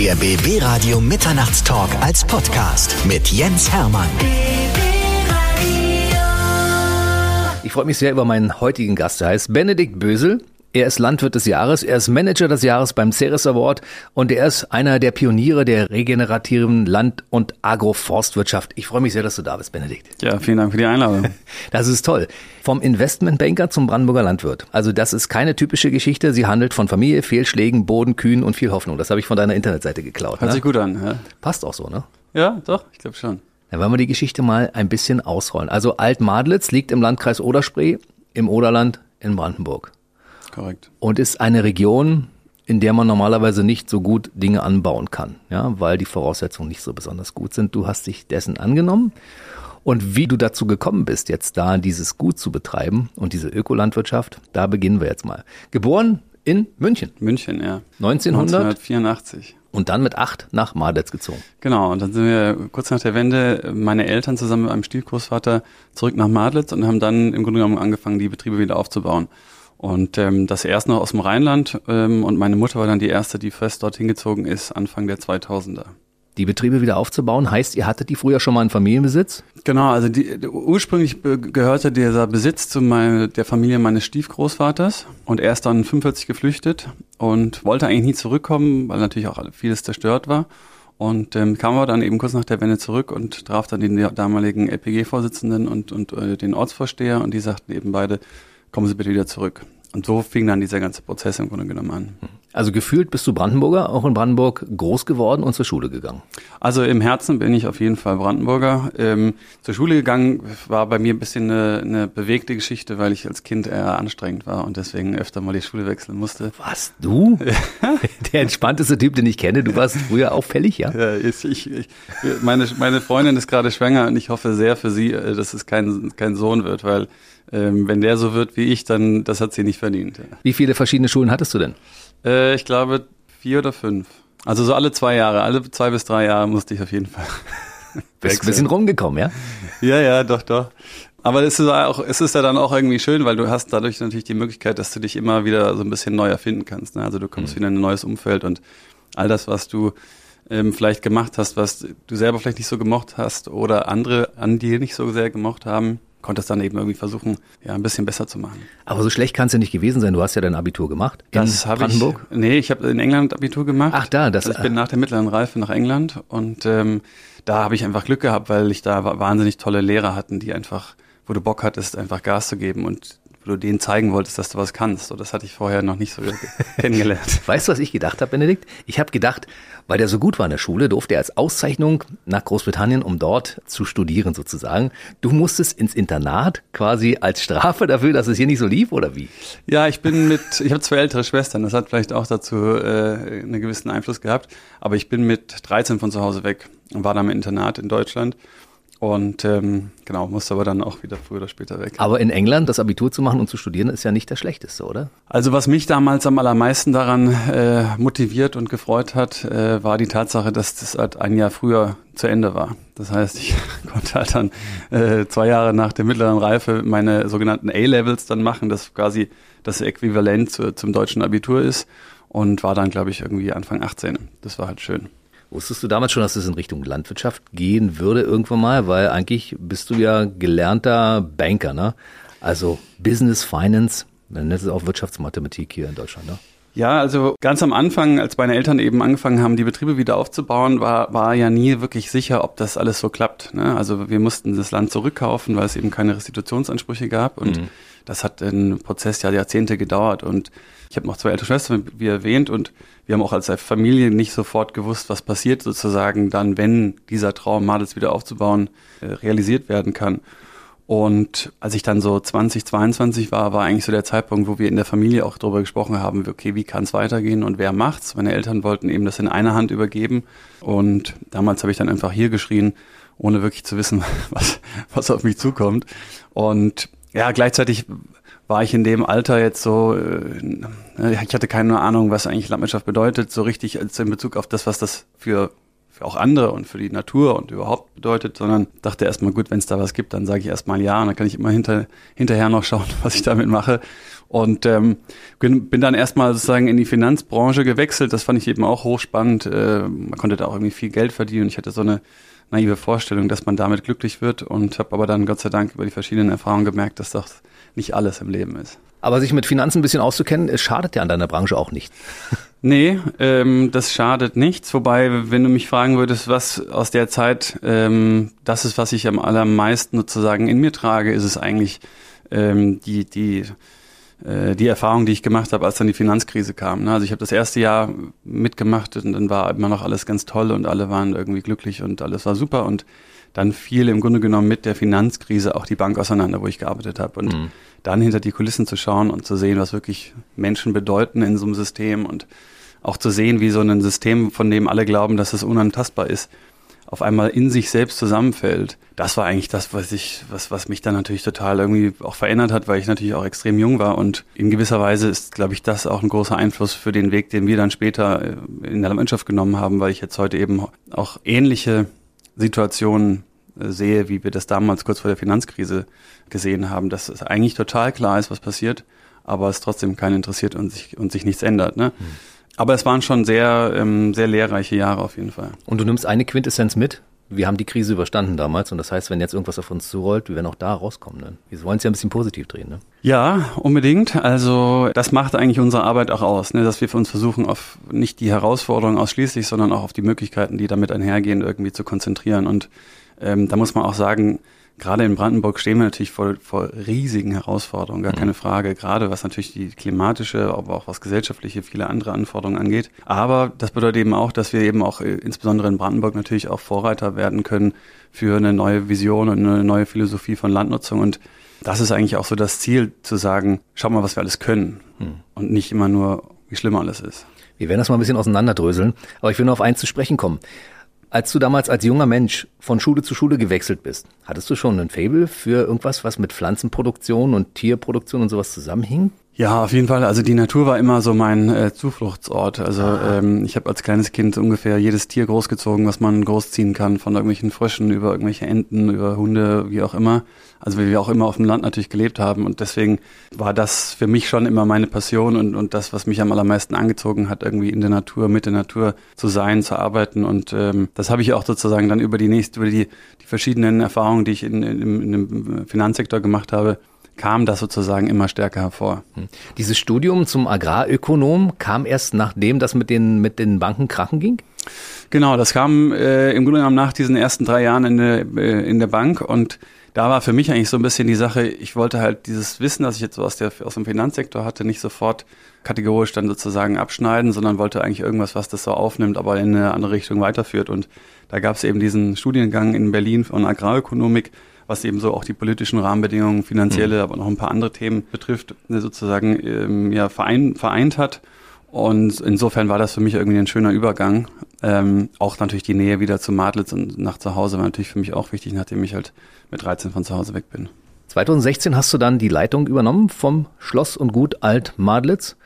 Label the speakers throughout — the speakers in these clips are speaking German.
Speaker 1: Der BB Radio Mitternachtstalk als Podcast mit Jens Hermann.
Speaker 2: Ich freue mich sehr über meinen heutigen Gast. Er heißt Benedikt Bösel. Er ist Landwirt des Jahres, er ist Manager des Jahres beim Ceres Award und er ist einer der Pioniere der regenerativen Land- und Agroforstwirtschaft. Ich freue mich sehr, dass du da bist, Benedikt.
Speaker 3: Ja, vielen Dank für die Einladung.
Speaker 2: Das ist toll. Vom Investmentbanker zum Brandenburger Landwirt. Also das ist keine typische Geschichte. Sie handelt von Familie, Fehlschlägen, Boden, Kühen und viel Hoffnung. Das habe ich von deiner Internetseite geklaut.
Speaker 3: Hört
Speaker 2: ne?
Speaker 3: sich gut an. Ja,
Speaker 2: Passt auch so, ne?
Speaker 3: ja doch, ich glaube schon.
Speaker 2: Dann wollen wir die Geschichte mal ein bisschen ausrollen. Also Altmadlitz liegt im Landkreis Oderspree, im Oderland in Brandenburg.
Speaker 3: Korrekt.
Speaker 2: und ist eine Region, in der man normalerweise nicht so gut Dinge anbauen kann, ja, weil die Voraussetzungen nicht so besonders gut sind. Du hast dich dessen angenommen. Und wie du dazu gekommen bist, jetzt da dieses Gut zu betreiben und diese Ökolandwirtschaft, da beginnen wir jetzt mal. Geboren in München,
Speaker 3: München, ja.
Speaker 2: 1900
Speaker 3: 1984.
Speaker 2: und dann mit acht nach Madetz gezogen.
Speaker 3: Genau, und dann sind wir kurz nach der Wende, meine Eltern zusammen mit einem Stiefgroßvater zurück nach Madlitz und haben dann im Grunde genommen angefangen, die Betriebe wieder aufzubauen. Und ähm, das erst noch aus dem Rheinland ähm, und meine Mutter war dann die erste, die fest dorthin gezogen ist, Anfang der 2000er.
Speaker 2: Die Betriebe wieder aufzubauen, heißt, ihr hattet die früher schon mal in Familienbesitz?
Speaker 3: Genau, also die, ursprünglich gehörte dieser Besitz zu meine, der Familie meines Stiefgroßvaters und er ist dann 45 geflüchtet und wollte eigentlich nie zurückkommen, weil natürlich auch vieles zerstört war. Und ähm, kam aber dann eben kurz nach der Wende zurück und traf dann den damaligen LPG-Vorsitzenden und, und äh, den Ortsvorsteher und die sagten eben beide, kommen Sie bitte wieder zurück. Und so fing dann dieser ganze Prozess im Grunde genommen an.
Speaker 2: Also gefühlt bist du Brandenburger, auch in Brandenburg groß geworden und zur Schule gegangen.
Speaker 3: Also im Herzen bin ich auf jeden Fall Brandenburger. Ähm, zur Schule gegangen war bei mir ein bisschen eine, eine bewegte Geschichte, weil ich als Kind eher anstrengend war und deswegen öfter mal die Schule wechseln musste.
Speaker 2: Was, du? Der entspannteste Typ, den ich kenne. Du warst früher auffällig, ja?
Speaker 3: Ja, ich, ich, meine, meine Freundin ist gerade schwanger und ich hoffe sehr für sie, äh, dass es kein, kein Sohn wird, weil ähm, wenn der so wird wie ich, dann das hat sie nicht verdient.
Speaker 2: Wie viele verschiedene Schulen hattest du denn?
Speaker 3: Äh, ich glaube vier oder fünf. Also so alle zwei Jahre, alle zwei bis drei Jahre musste ich auf jeden Fall.
Speaker 2: Bist ein bisschen rumgekommen, ja?
Speaker 3: Ja, ja, doch, doch. Aber es ist auch, es ist ja dann auch irgendwie schön, weil du hast dadurch natürlich die Möglichkeit, dass du dich immer wieder so ein bisschen neu erfinden kannst. Ne? Also du kommst wieder in ein neues Umfeld und all das, was du ähm, vielleicht gemacht hast, was du selber vielleicht nicht so gemocht hast oder andere an dir nicht so sehr gemocht haben, konntest dann eben irgendwie versuchen, ja, ein bisschen besser zu machen.
Speaker 2: Aber so schlecht kann es ja nicht gewesen sein. Du hast ja dein Abitur gemacht in
Speaker 3: Das habe ich. Nee, ich habe in England Abitur gemacht.
Speaker 2: Ach, da, das-
Speaker 3: Also ich bin nach der mittleren Reife nach England und ähm, da habe ich einfach Glück gehabt, weil ich da wa- wahnsinnig tolle Lehrer hatten, die einfach, wo du Bock hattest, einfach Gas zu geben und du denen zeigen wolltest, dass du was kannst. So, das hatte ich vorher noch nicht so kennengelernt.
Speaker 2: Weißt du, was ich gedacht habe, Benedikt? Ich habe gedacht, weil der so gut war in der Schule, durfte er als Auszeichnung nach Großbritannien, um dort zu studieren sozusagen. Du musstest ins Internat quasi als Strafe dafür, dass es hier nicht so lief, oder wie?
Speaker 3: Ja, ich bin mit, ich habe zwei ältere Schwestern, das hat vielleicht auch dazu äh, einen gewissen Einfluss gehabt, aber ich bin mit 13 von zu Hause weg und war dann im Internat in Deutschland und ähm, genau, musste aber dann auch wieder früher oder später weg.
Speaker 2: Aber in England das Abitur zu machen und zu studieren, ist ja nicht das Schlechteste, oder?
Speaker 3: Also was mich damals am allermeisten daran äh, motiviert und gefreut hat, äh, war die Tatsache, dass das halt ein Jahr früher zu Ende war. Das heißt, ich konnte halt dann äh, zwei Jahre nach der mittleren Reife meine sogenannten A-Levels dann machen, das quasi das Äquivalent zu, zum deutschen Abitur ist und war dann, glaube ich, irgendwie Anfang 18. Das war halt schön.
Speaker 2: Wusstest du damals schon, dass es in Richtung Landwirtschaft gehen würde irgendwann mal? Weil eigentlich bist du ja gelernter Banker, ne? Also Business, Finance, man nennt es auch Wirtschaftsmathematik hier in Deutschland, ne?
Speaker 3: Ja, also ganz am Anfang, als meine Eltern eben angefangen haben, die Betriebe wieder aufzubauen, war, war ja nie wirklich sicher, ob das alles so klappt. Ne? Also wir mussten das Land zurückkaufen, weil es eben keine Restitutionsansprüche gab. Und das hat ein Prozess ja Jahrzehnte gedauert. Und ich habe noch zwei ältere Schwestern, wie erwähnt, und wir haben auch als Familie nicht sofort gewusst, was passiert sozusagen dann, wenn dieser Traum, Madels wieder aufzubauen, äh, realisiert werden kann. Und als ich dann so 20, 22 war, war eigentlich so der Zeitpunkt, wo wir in der Familie auch darüber gesprochen haben, okay, wie kann es weitergehen und wer macht's? Meine Eltern wollten eben das in einer Hand übergeben. Und damals habe ich dann einfach hier geschrien, ohne wirklich zu wissen, was, was auf mich zukommt. Und ja, gleichzeitig war ich in dem Alter jetzt so, äh, ich hatte keine Ahnung, was eigentlich Landwirtschaft bedeutet, so richtig in Bezug auf das, was das für für auch andere und für die Natur und überhaupt bedeutet, sondern dachte erstmal, gut, wenn es da was gibt, dann sage ich erstmal ja und dann kann ich immer hinter, hinterher noch schauen, was ich damit mache. Und ähm, bin dann erstmal sozusagen in die Finanzbranche gewechselt. Das fand ich eben auch hochspannend. Äh, man konnte da auch irgendwie viel Geld verdienen. Ich hatte so eine naive Vorstellung, dass man damit glücklich wird und habe aber dann Gott sei Dank über die verschiedenen Erfahrungen gemerkt, dass das nicht alles im Leben ist.
Speaker 2: Aber sich mit Finanzen ein bisschen auszukennen, es schadet ja an deiner Branche auch nicht.
Speaker 3: Nee, ähm, das schadet nichts. Wobei, wenn du mich fragen würdest, was aus der Zeit ähm, das ist, was ich am allermeisten sozusagen in mir trage, ist es eigentlich ähm, die, die, äh, die Erfahrung, die ich gemacht habe, als dann die Finanzkrise kam. Ne? Also ich habe das erste Jahr mitgemacht und dann war immer noch alles ganz toll und alle waren irgendwie glücklich und alles war super und dann fiel im Grunde genommen mit der Finanzkrise auch die Bank auseinander, wo ich gearbeitet habe. Und mhm. dann hinter die Kulissen zu schauen und zu sehen, was wirklich Menschen bedeuten in so einem System und auch zu sehen, wie so ein System, von dem alle glauben, dass es unantastbar ist, auf einmal in sich selbst zusammenfällt. Das war eigentlich das, was ich, was, was mich dann natürlich total irgendwie auch verändert hat, weil ich natürlich auch extrem jung war und in gewisser Weise ist, glaube ich, das auch ein großer Einfluss für den Weg, den wir dann später äh, in der Mannschaft genommen haben, weil ich jetzt heute eben auch ähnliche Situationen äh, sehe, wie wir das damals kurz vor der Finanzkrise gesehen haben, dass es eigentlich total klar ist, was passiert, aber es trotzdem keinen interessiert und sich, und sich nichts ändert. Ne? Mhm. Aber es waren schon sehr, ähm, sehr lehrreiche Jahre auf jeden Fall.
Speaker 2: Und du nimmst eine Quintessenz mit. Wir haben die Krise überstanden damals und das heißt, wenn jetzt irgendwas auf uns zurollt, wir werden auch da rauskommen. Ne? Wir wollen es ja ein bisschen positiv drehen. Ne?
Speaker 3: Ja, unbedingt. Also das macht eigentlich unsere Arbeit auch aus, ne? dass wir für uns versuchen, auf nicht die Herausforderungen ausschließlich, sondern auch auf die Möglichkeiten, die damit einhergehen, irgendwie zu konzentrieren. Und ähm, da muss man auch sagen, gerade in Brandenburg stehen wir natürlich vor, vor riesigen Herausforderungen, gar mhm. keine Frage. Gerade was natürlich die klimatische, aber auch was gesellschaftliche, viele andere Anforderungen angeht. Aber das bedeutet eben auch, dass wir eben auch äh, insbesondere in Brandenburg natürlich auch Vorreiter werden können für eine neue Vision und eine neue Philosophie von Landnutzung. Und das ist eigentlich auch so das Ziel, zu sagen, schau mal, was wir alles können. Mhm. Und nicht immer nur, wie schlimm alles ist.
Speaker 2: Wir werden das mal ein bisschen auseinanderdröseln. Aber ich will nur auf eins zu sprechen kommen. Als du damals als junger Mensch von Schule zu Schule gewechselt bist, hattest du schon ein Fable für irgendwas, was mit Pflanzenproduktion und Tierproduktion und sowas zusammenhing?
Speaker 3: Ja, auf jeden Fall. Also die Natur war immer so mein äh, Zufluchtsort. Also ähm, ich habe als kleines Kind ungefähr jedes Tier großgezogen, was man großziehen kann, von irgendwelchen Fröschen über irgendwelche Enten, über Hunde, wie auch immer. Also weil wir auch immer auf dem Land natürlich gelebt haben und deswegen war das für mich schon immer meine Passion und, und das, was mich am allermeisten angezogen hat, irgendwie in der Natur, mit der Natur zu sein, zu arbeiten und ähm, das habe ich auch sozusagen dann über die nächste, über die, die verschiedenen Erfahrungen, die ich in, in, in dem Finanzsektor gemacht habe, kam das sozusagen immer stärker hervor. Hm.
Speaker 2: Dieses Studium zum Agrarökonom kam erst nachdem das mit den, mit den Banken krachen ging?
Speaker 3: Genau, das kam äh, im Grunde genommen nach diesen ersten drei Jahren in der, äh, in der Bank und da war für mich eigentlich so ein bisschen die Sache, ich wollte halt dieses Wissen, das ich jetzt so aus, der, aus dem Finanzsektor hatte, nicht sofort kategorisch dann sozusagen abschneiden, sondern wollte eigentlich irgendwas, was das so aufnimmt, aber in eine andere Richtung weiterführt. Und da gab es eben diesen Studiengang in Berlin von Agrarökonomik, was eben so auch die politischen Rahmenbedingungen, finanzielle, mhm. aber noch ein paar andere Themen betrifft, sozusagen ähm, ja, verein, vereint hat. Und insofern war das für mich irgendwie ein schöner Übergang. Ähm, auch natürlich die Nähe wieder zu Madlitz und nach zu Hause war natürlich für mich auch wichtig, nachdem ich halt mit 13 von zu Hause weg bin.
Speaker 2: 2016 hast du dann die Leitung übernommen vom Schloss und Gut Alt Madlitz.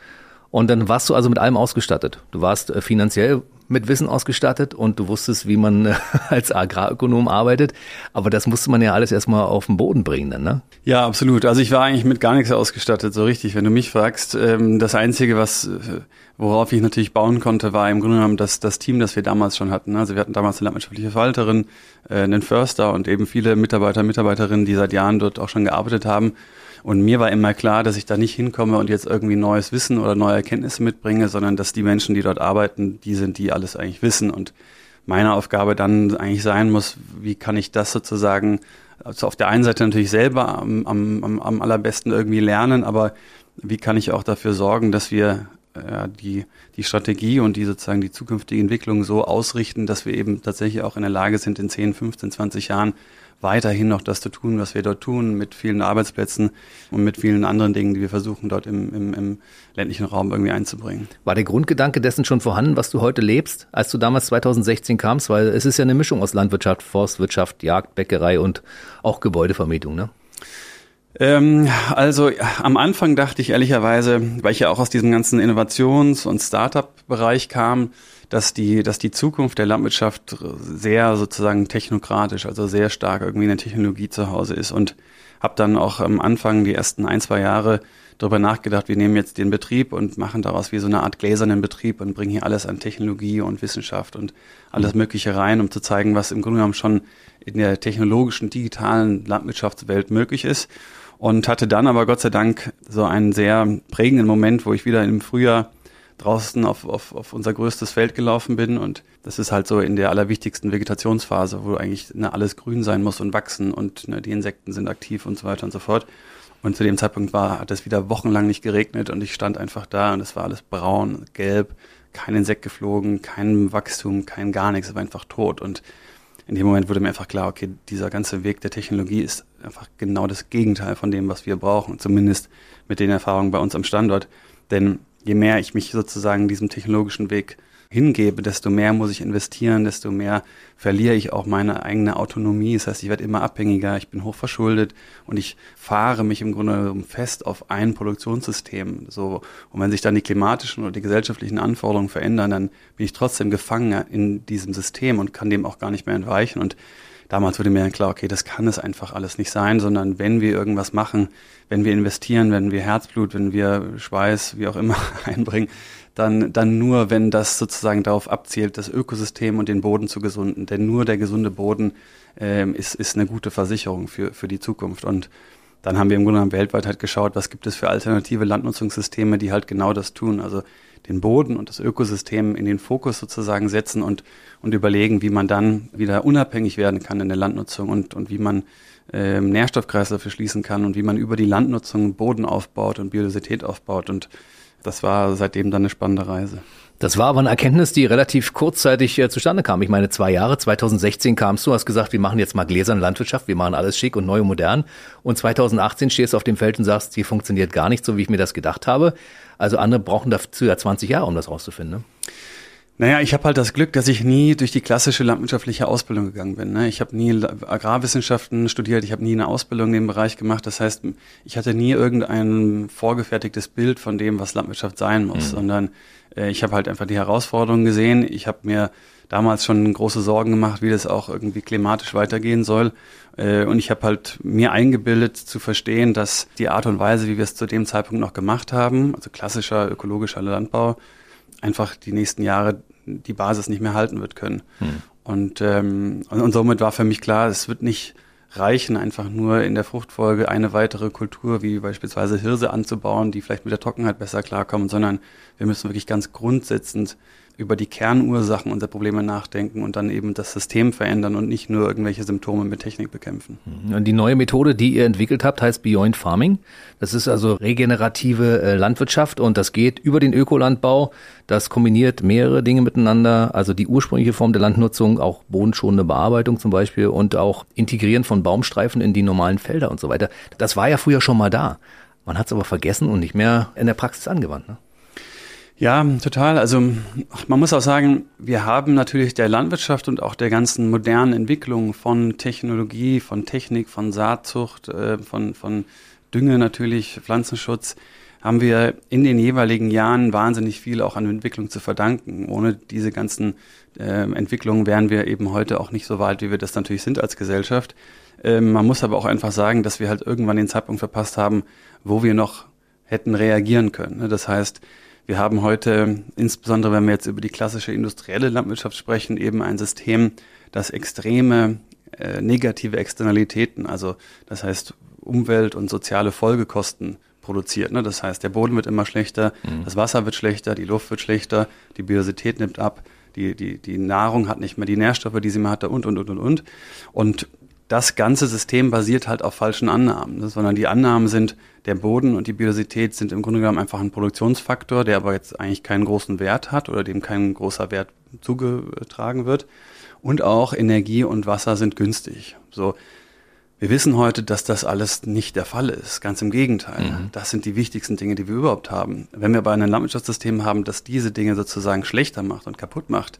Speaker 2: Und dann warst du also mit allem ausgestattet. Du warst äh, finanziell mit Wissen ausgestattet und du wusstest, wie man äh, als Agrarökonom arbeitet. Aber das musste man ja alles erstmal auf den Boden bringen dann, ne?
Speaker 3: Ja, absolut. Also ich war eigentlich mit gar nichts ausgestattet, so richtig, wenn du mich fragst. Ähm, das Einzige, was, äh, worauf ich natürlich bauen konnte, war im Grunde genommen das, das Team, das wir damals schon hatten. Also wir hatten damals eine landwirtschaftliche Verwalterin, einen Förster und eben viele Mitarbeiter, Mitarbeiterinnen, die seit Jahren dort auch schon gearbeitet haben. Und mir war immer klar, dass ich da nicht hinkomme und jetzt irgendwie neues Wissen oder neue Erkenntnisse mitbringe, sondern dass die Menschen, die dort arbeiten, die sind, die alles eigentlich wissen. Und meine Aufgabe dann eigentlich sein muss, wie kann ich das sozusagen, also auf der einen Seite natürlich selber am, am, am allerbesten irgendwie lernen, aber wie kann ich auch dafür sorgen, dass wir ja, die, die Strategie und die sozusagen die zukünftige Entwicklung so ausrichten, dass wir eben tatsächlich auch in der Lage sind, in 10, 15, 20 Jahren weiterhin noch das zu tun, was wir dort tun, mit vielen Arbeitsplätzen und mit vielen anderen Dingen, die wir versuchen, dort im, im, im ländlichen Raum irgendwie einzubringen.
Speaker 2: War der Grundgedanke dessen schon vorhanden, was du heute lebst, als du damals 2016 kamst? Weil es ist ja eine Mischung aus Landwirtschaft, Forstwirtschaft, Jagd, Bäckerei und auch Gebäudevermietung, ne?
Speaker 3: Ähm, also am Anfang dachte ich ehrlicherweise, weil ich ja auch aus diesem ganzen Innovations- und Startup-Bereich kam, dass die, dass die Zukunft der Landwirtschaft sehr sozusagen technokratisch, also sehr stark irgendwie in der Technologie zu Hause ist und habe dann auch am Anfang die ersten ein, zwei Jahre darüber nachgedacht, wir nehmen jetzt den Betrieb und machen daraus wie so eine Art gläsernen Betrieb und bringen hier alles an Technologie und Wissenschaft und alles Mögliche rein, um zu zeigen, was im Grunde genommen schon in der technologischen, digitalen Landwirtschaftswelt möglich ist. Und hatte dann aber Gott sei Dank so einen sehr prägenden Moment, wo ich wieder im Frühjahr draußen auf, auf, auf unser größtes Feld gelaufen bin. Und das ist halt so in der allerwichtigsten Vegetationsphase, wo eigentlich ne, alles grün sein muss und wachsen und ne, die Insekten sind aktiv und so weiter und so fort. Und zu dem Zeitpunkt war, hat es wieder wochenlang nicht geregnet und ich stand einfach da und es war alles braun, gelb, kein Insekt geflogen, kein Wachstum, kein gar nichts, es war einfach tot. Und in dem Moment wurde mir einfach klar, okay, dieser ganze Weg der Technologie ist einfach genau das Gegenteil von dem, was wir brauchen, zumindest mit den Erfahrungen bei uns am Standort. Denn je mehr ich mich sozusagen diesem technologischen Weg hingebe, desto mehr muss ich investieren, desto mehr verliere ich auch meine eigene Autonomie. Das heißt, ich werde immer abhängiger, ich bin hochverschuldet und ich fahre mich im Grunde fest auf ein Produktionssystem. So, und wenn sich dann die klimatischen oder die gesellschaftlichen Anforderungen verändern, dann bin ich trotzdem gefangen in diesem System und kann dem auch gar nicht mehr entweichen. Und damals wurde mir klar, okay, das kann es einfach alles nicht sein, sondern wenn wir irgendwas machen, wenn wir investieren, wenn wir Herzblut, wenn wir Schweiß, wie auch immer einbringen, dann, dann nur, wenn das sozusagen darauf abzielt, das Ökosystem und den Boden zu gesunden. Denn nur der gesunde Boden ähm, ist, ist eine gute Versicherung für, für die Zukunft. Und dann haben wir im Grunde genommen weltweit halt geschaut, was gibt es für alternative Landnutzungssysteme, die halt genau das tun. Also den Boden und das Ökosystem in den Fokus sozusagen setzen und, und überlegen, wie man dann wieder unabhängig werden kann in der Landnutzung und, und wie man ähm, Nährstoffkreisläufe schließen kann und wie man über die Landnutzung Boden aufbaut und Biodiversität aufbaut. Und das war seitdem dann eine spannende Reise.
Speaker 2: Das war aber eine Erkenntnis, die relativ kurzzeitig äh, zustande kam. Ich meine, zwei Jahre, 2016 kamst du, hast gesagt, wir machen jetzt mal gläserne Landwirtschaft, wir machen alles schick und neu und modern. Und 2018 stehst du auf dem Feld und sagst, hier funktioniert gar nicht so, wie ich mir das gedacht habe. Also andere brauchen dazu ja 20 Jahre, um das rauszufinden. Ne?
Speaker 3: Naja, ich habe halt das Glück, dass ich nie durch die klassische landwirtschaftliche Ausbildung gegangen bin. Ne? Ich habe nie Agrarwissenschaften studiert, ich habe nie eine Ausbildung in dem Bereich gemacht. Das heißt, ich hatte nie irgendein vorgefertigtes Bild von dem, was Landwirtschaft sein muss, mhm. sondern ich habe halt einfach die Herausforderungen gesehen. Ich habe mir damals schon große Sorgen gemacht, wie das auch irgendwie klimatisch weitergehen soll. Äh, und ich habe halt mir eingebildet zu verstehen, dass die Art und Weise, wie wir es zu dem Zeitpunkt noch gemacht haben, also klassischer ökologischer Landbau, einfach die nächsten Jahre die Basis nicht mehr halten wird können. Hm. Und, ähm, und, und somit war für mich klar, es wird nicht reichen, einfach nur in der Fruchtfolge eine weitere Kultur wie beispielsweise Hirse anzubauen, die vielleicht mit der Trockenheit besser klarkommen, sondern wir müssen wirklich ganz grundsätzend über die Kernursachen unserer Probleme nachdenken und dann eben das System verändern und nicht nur irgendwelche Symptome mit Technik bekämpfen.
Speaker 2: Und die neue Methode, die ihr entwickelt habt, heißt Beyond Farming. Das ist also regenerative äh, Landwirtschaft und das geht über den Ökolandbau. Das kombiniert mehrere Dinge miteinander, also die ursprüngliche Form der Landnutzung, auch bodenschonende Bearbeitung zum Beispiel und auch Integrieren von Baumstreifen in die normalen Felder und so weiter. Das war ja früher schon mal da. Man hat es aber vergessen und nicht mehr in der Praxis angewandt. Ne?
Speaker 3: Ja, total. Also man muss auch sagen, wir haben natürlich der Landwirtschaft und auch der ganzen modernen Entwicklung von Technologie, von Technik, von Saatzucht, äh, von, von Dünge natürlich, Pflanzenschutz, haben wir in den jeweiligen Jahren wahnsinnig viel auch an Entwicklung zu verdanken. Ohne diese ganzen äh, Entwicklungen wären wir eben heute auch nicht so weit, wie wir das natürlich sind als Gesellschaft. Ähm, man muss aber auch einfach sagen, dass wir halt irgendwann den Zeitpunkt verpasst haben, wo wir noch hätten reagieren können. Ne? Das heißt, wir haben heute, insbesondere wenn wir jetzt über die klassische industrielle Landwirtschaft sprechen, eben ein System, das extreme äh, negative Externalitäten, also das heißt Umwelt- und soziale Folgekosten produziert. Ne? Das heißt, der Boden wird immer schlechter, mhm. das Wasser wird schlechter, die Luft wird schlechter, die Biodiversität nimmt ab, die, die, die Nahrung hat nicht mehr die Nährstoffe, die sie mal hatte und, und, und, und, und. Und das ganze System basiert halt auf falschen Annahmen, ne? sondern die Annahmen sind, der Boden und die Biodiversität sind im Grunde genommen einfach ein Produktionsfaktor, der aber jetzt eigentlich keinen großen Wert hat oder dem kein großer Wert zugetragen wird. Und auch Energie und Wasser sind günstig. So, wir wissen heute, dass das alles nicht der Fall ist. Ganz im Gegenteil. Mhm. Das sind die wichtigsten Dinge, die wir überhaupt haben. Wenn wir aber ein Landwirtschaftssystem haben, das diese Dinge sozusagen schlechter macht und kaputt macht,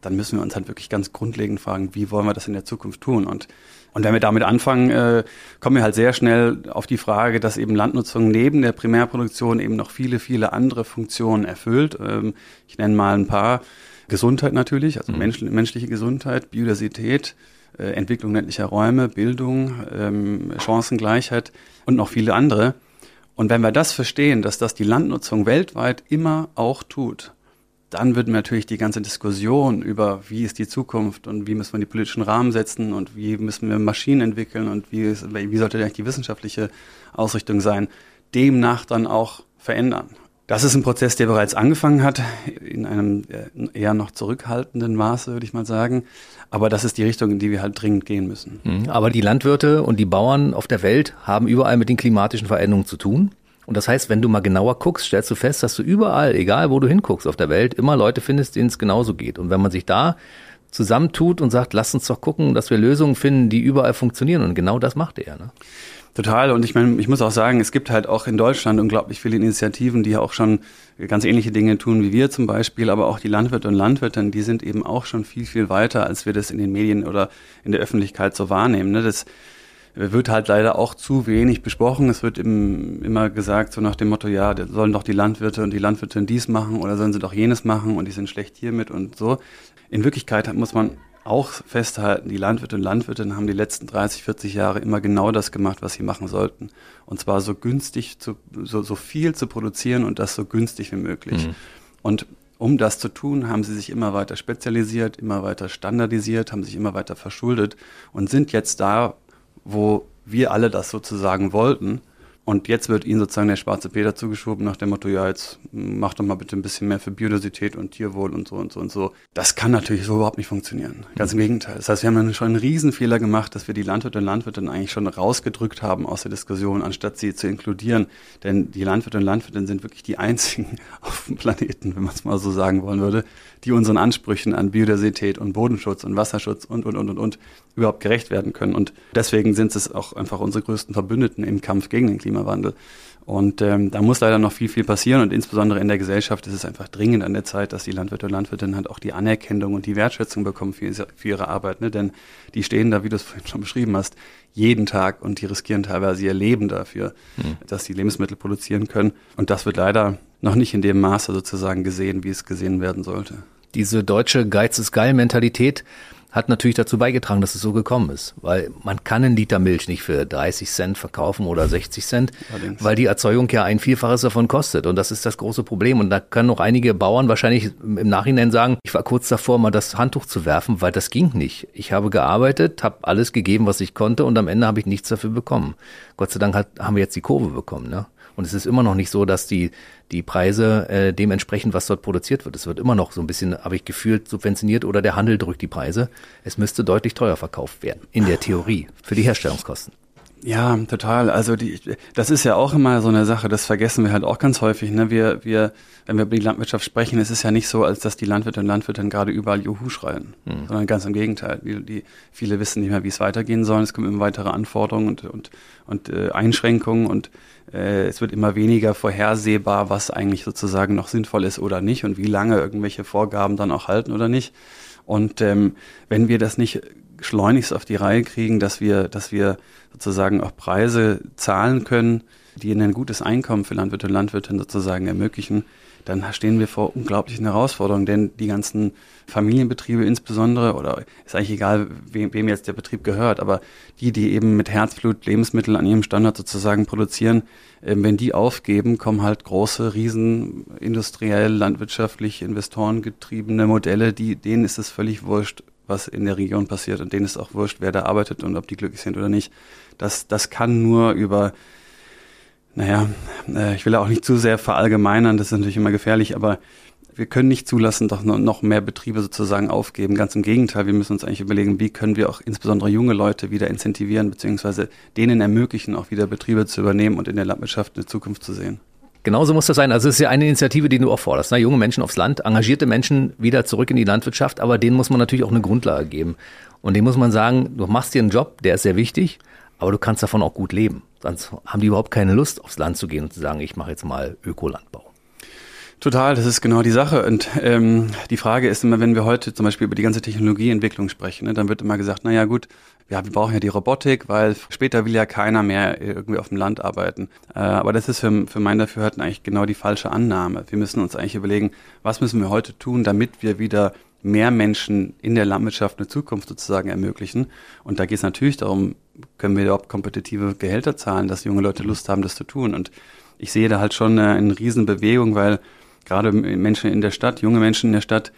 Speaker 3: dann müssen wir uns halt wirklich ganz grundlegend fragen, wie wollen wir das in der Zukunft tun? Und und wenn wir damit anfangen, äh, kommen wir halt sehr schnell auf die Frage, dass eben Landnutzung neben der Primärproduktion eben noch viele, viele andere Funktionen erfüllt. Ähm, ich nenne mal ein paar. Gesundheit natürlich, also mhm. mensch, menschliche Gesundheit, Biodiversität, äh, Entwicklung ländlicher Räume, Bildung, ähm, Chancengleichheit und noch viele andere. Und wenn wir das verstehen, dass das die Landnutzung weltweit immer auch tut, dann wird natürlich die ganze Diskussion über, wie ist die Zukunft und wie müssen wir die politischen Rahmen setzen und wie müssen wir Maschinen entwickeln und wie, ist, wie sollte eigentlich die wissenschaftliche Ausrichtung sein, demnach dann auch verändern. Das ist ein Prozess, der bereits angefangen hat, in einem äh, eher noch zurückhaltenden Maße, würde ich mal sagen. Aber das ist die Richtung, in die wir halt dringend gehen müssen.
Speaker 2: Mhm. Aber die Landwirte und die Bauern auf der Welt haben überall mit den klimatischen Veränderungen zu tun. Und das heißt, wenn du mal genauer guckst, stellst du fest, dass du überall, egal wo du hinguckst auf der Welt, immer Leute findest, denen es genauso geht. Und wenn man sich da zusammentut und sagt, lass uns doch gucken, dass wir Lösungen finden, die überall funktionieren. Und genau das macht er. Ne?
Speaker 3: Total. Und ich meine, ich muss auch sagen, es gibt halt auch in Deutschland unglaublich viele Initiativen, die auch schon ganz ähnliche Dinge tun wie wir zum Beispiel, aber auch die Landwirte und Landwirtinnen, die sind eben auch schon viel, viel weiter, als wir das in den Medien oder in der Öffentlichkeit so wahrnehmen. Ne? Das wird halt leider auch zu wenig besprochen. Es wird im, immer gesagt, so nach dem Motto, ja, sollen doch die Landwirte und die Landwirtinnen dies machen oder sollen sie doch jenes machen und die sind schlecht hiermit und so. In Wirklichkeit muss man auch festhalten, die Landwirte und Landwirtinnen haben die letzten 30, 40 Jahre immer genau das gemacht, was sie machen sollten. Und zwar so günstig, zu, so, so viel zu produzieren und das so günstig wie möglich. Mhm. Und um das zu tun, haben sie sich immer weiter spezialisiert, immer weiter standardisiert, haben sich immer weiter verschuldet und sind jetzt da, wo wir alle das sozusagen wollten. Und jetzt wird ihnen sozusagen der schwarze Peter zugeschoben nach dem Motto, ja, jetzt mach doch mal bitte ein bisschen mehr für Biodiversität und Tierwohl und so und so und so. Das kann natürlich so überhaupt nicht funktionieren. Ganz im Gegenteil. Das heißt, wir haben schon einen Riesenfehler gemacht, dass wir die Landwirte und Landwirtinnen eigentlich schon rausgedrückt haben aus der Diskussion, anstatt sie zu inkludieren. Denn die Landwirte und Landwirtinnen sind wirklich die einzigen auf dem Planeten, wenn man es mal so sagen wollen würde, die unseren Ansprüchen an Biodiversität und Bodenschutz und Wasserschutz und, und, und, und, und überhaupt gerecht werden können. Und deswegen sind es auch einfach unsere größten Verbündeten im Kampf gegen den Klimawandel. Und ähm, da muss leider noch viel, viel passieren und insbesondere in der Gesellschaft ist es einfach dringend an der Zeit, dass die Landwirte und Landwirtinnen halt auch die Anerkennung und die Wertschätzung bekommen für, für ihre Arbeit. Ne? Denn die stehen da, wie du es vorhin schon beschrieben hast, jeden Tag und die riskieren teilweise ihr Leben dafür, mhm. dass sie Lebensmittel produzieren können. Und das wird leider noch nicht in dem Maße sozusagen gesehen, wie es gesehen werden sollte.
Speaker 2: Diese deutsche Geiz ist geil Mentalität hat natürlich dazu beigetragen, dass es so gekommen ist. Weil man kann einen Liter Milch nicht für 30 Cent verkaufen oder 60 Cent, Allerdings. weil die Erzeugung ja ein Vielfaches davon kostet. Und das ist das große Problem. Und da können noch einige Bauern wahrscheinlich im Nachhinein sagen, ich war kurz davor, mal das Handtuch zu werfen, weil das ging nicht. Ich habe gearbeitet, habe alles gegeben, was ich konnte und am Ende habe ich nichts dafür bekommen. Gott sei Dank hat, haben wir jetzt die Kurve bekommen. Ne? Und es ist immer noch nicht so, dass die, die Preise äh, dementsprechend, was dort produziert wird. Es wird immer noch so ein bisschen, habe ich gefühlt, subventioniert oder der Handel drückt die Preise. Es müsste deutlich teuer verkauft werden, in der Theorie, für die Herstellungskosten.
Speaker 3: Ja, total. Also die, das ist ja auch immer so eine Sache, das vergessen wir halt auch ganz häufig. Ne? Wir, wir, wenn wir über die Landwirtschaft sprechen, es ist ja nicht so, als dass die Landwirte und Landwirte gerade überall Juhu schreien, mhm. sondern ganz im Gegenteil. Die, die, viele wissen nicht mehr, wie es weitergehen soll. Es kommen immer weitere Anforderungen und, und, und äh, Einschränkungen und äh, es wird immer weniger vorhersehbar, was eigentlich sozusagen noch sinnvoll ist oder nicht und wie lange irgendwelche Vorgaben dann auch halten oder nicht. Und ähm, wenn wir das nicht schleunigst auf die Reihe kriegen, dass wir, dass wir sozusagen auch Preise zahlen können, die ein gutes Einkommen für Landwirte und Landwirtinnen sozusagen ermöglichen, dann stehen wir vor unglaublichen Herausforderungen, denn die ganzen Familienbetriebe insbesondere, oder ist eigentlich egal, wem, wem jetzt der Betrieb gehört, aber die, die eben mit Herzblut Lebensmittel an ihrem Standard sozusagen produzieren, äh, wenn die aufgeben, kommen halt große, riesen, industriell, landwirtschaftlich, investorengetriebene Modelle, die, denen ist es völlig wurscht, was in der Region passiert und denen ist auch wurscht, wer da arbeitet und ob die glücklich sind oder nicht. Das, das kann nur über, naja, äh, ich will auch nicht zu sehr verallgemeinern, das ist natürlich immer gefährlich, aber wir können nicht zulassen, doch noch mehr Betriebe sozusagen aufgeben. Ganz im Gegenteil, wir müssen uns eigentlich überlegen, wie können wir auch insbesondere junge Leute wieder incentivieren, beziehungsweise denen ermöglichen, auch wieder Betriebe zu übernehmen und in der Landwirtschaft eine Zukunft zu sehen.
Speaker 2: Genauso muss das sein. Also es ist ja eine Initiative, die du auch forderst. Ne? Junge Menschen aufs Land, engagierte Menschen wieder zurück in die Landwirtschaft, aber denen muss man natürlich auch eine Grundlage geben. Und denen muss man sagen, du machst dir einen Job, der ist sehr wichtig, aber du kannst davon auch gut leben. Sonst haben die überhaupt keine Lust, aufs Land zu gehen und zu sagen, ich mache jetzt mal Ökolandbau.
Speaker 3: Total, das ist genau die Sache. Und ähm, die Frage ist immer, wenn wir heute zum Beispiel über die ganze Technologieentwicklung sprechen, ne, dann wird immer gesagt, na ja gut, ja, wir brauchen ja die Robotik, weil später will ja keiner mehr irgendwie auf dem Land arbeiten. Äh, aber das ist für, für mein Dafürhalten eigentlich genau die falsche Annahme. Wir müssen uns eigentlich überlegen, was müssen wir heute tun, damit wir wieder mehr Menschen in der Landwirtschaft eine Zukunft sozusagen ermöglichen. Und da geht es natürlich darum, können wir überhaupt kompetitive Gehälter zahlen, dass junge Leute Lust haben, das zu tun. Und ich sehe da halt schon eine, eine Riesenbewegung, weil gerade Menschen in der Stadt, junge Menschen in der Stadt,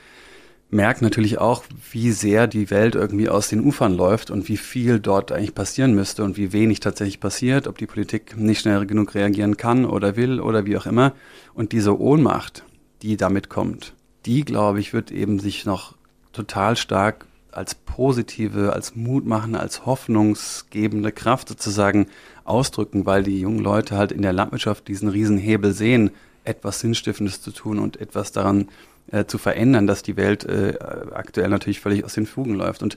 Speaker 3: merken natürlich auch, wie sehr die Welt irgendwie aus den Ufern läuft und wie viel dort eigentlich passieren müsste und wie wenig tatsächlich passiert, ob die Politik nicht schnell genug reagieren kann oder will oder wie auch immer. Und diese Ohnmacht, die damit kommt, die, glaube ich, wird eben sich noch total stark als positive, als mutmachende, als hoffnungsgebende Kraft sozusagen ausdrücken, weil die jungen Leute halt in der Landwirtschaft diesen Riesenhebel sehen, etwas Sinnstiftendes zu tun und etwas daran äh, zu verändern, dass die Welt äh, aktuell natürlich völlig aus den Fugen läuft. Und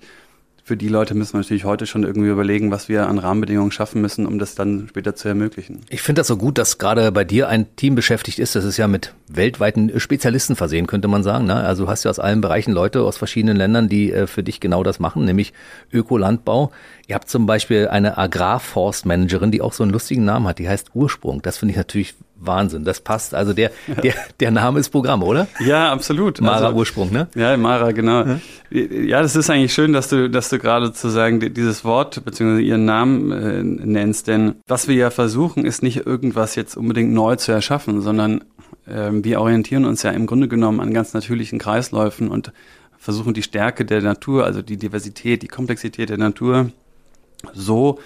Speaker 3: für die Leute müssen wir natürlich heute schon irgendwie überlegen, was wir an Rahmenbedingungen schaffen müssen, um das dann später zu ermöglichen.
Speaker 2: Ich finde das so gut, dass gerade bei dir ein Team beschäftigt ist. Das ist ja mit weltweiten Spezialisten versehen, könnte man sagen. Ne? Also du hast ja aus allen Bereichen Leute aus verschiedenen Ländern, die äh, für dich genau das machen, nämlich Ökolandbau. Ihr habt zum Beispiel eine Agrarforstmanagerin, die auch so einen lustigen Namen hat, die heißt Ursprung. Das finde ich natürlich Wahnsinn. Das passt. Also der, der, der Name ist Programm, oder?
Speaker 3: Ja, absolut.
Speaker 2: Mara also, Ursprung, ne?
Speaker 3: Ja, Mara, genau. Ja. ja, das ist eigentlich schön, dass du, dass du gerade sozusagen dieses Wort bzw. ihren Namen äh, nennst, denn was wir ja versuchen, ist nicht irgendwas jetzt unbedingt neu zu erschaffen, sondern äh, wir orientieren uns ja im Grunde genommen an ganz natürlichen Kreisläufen und versuchen die Stärke der Natur, also die Diversität, die Komplexität der Natur so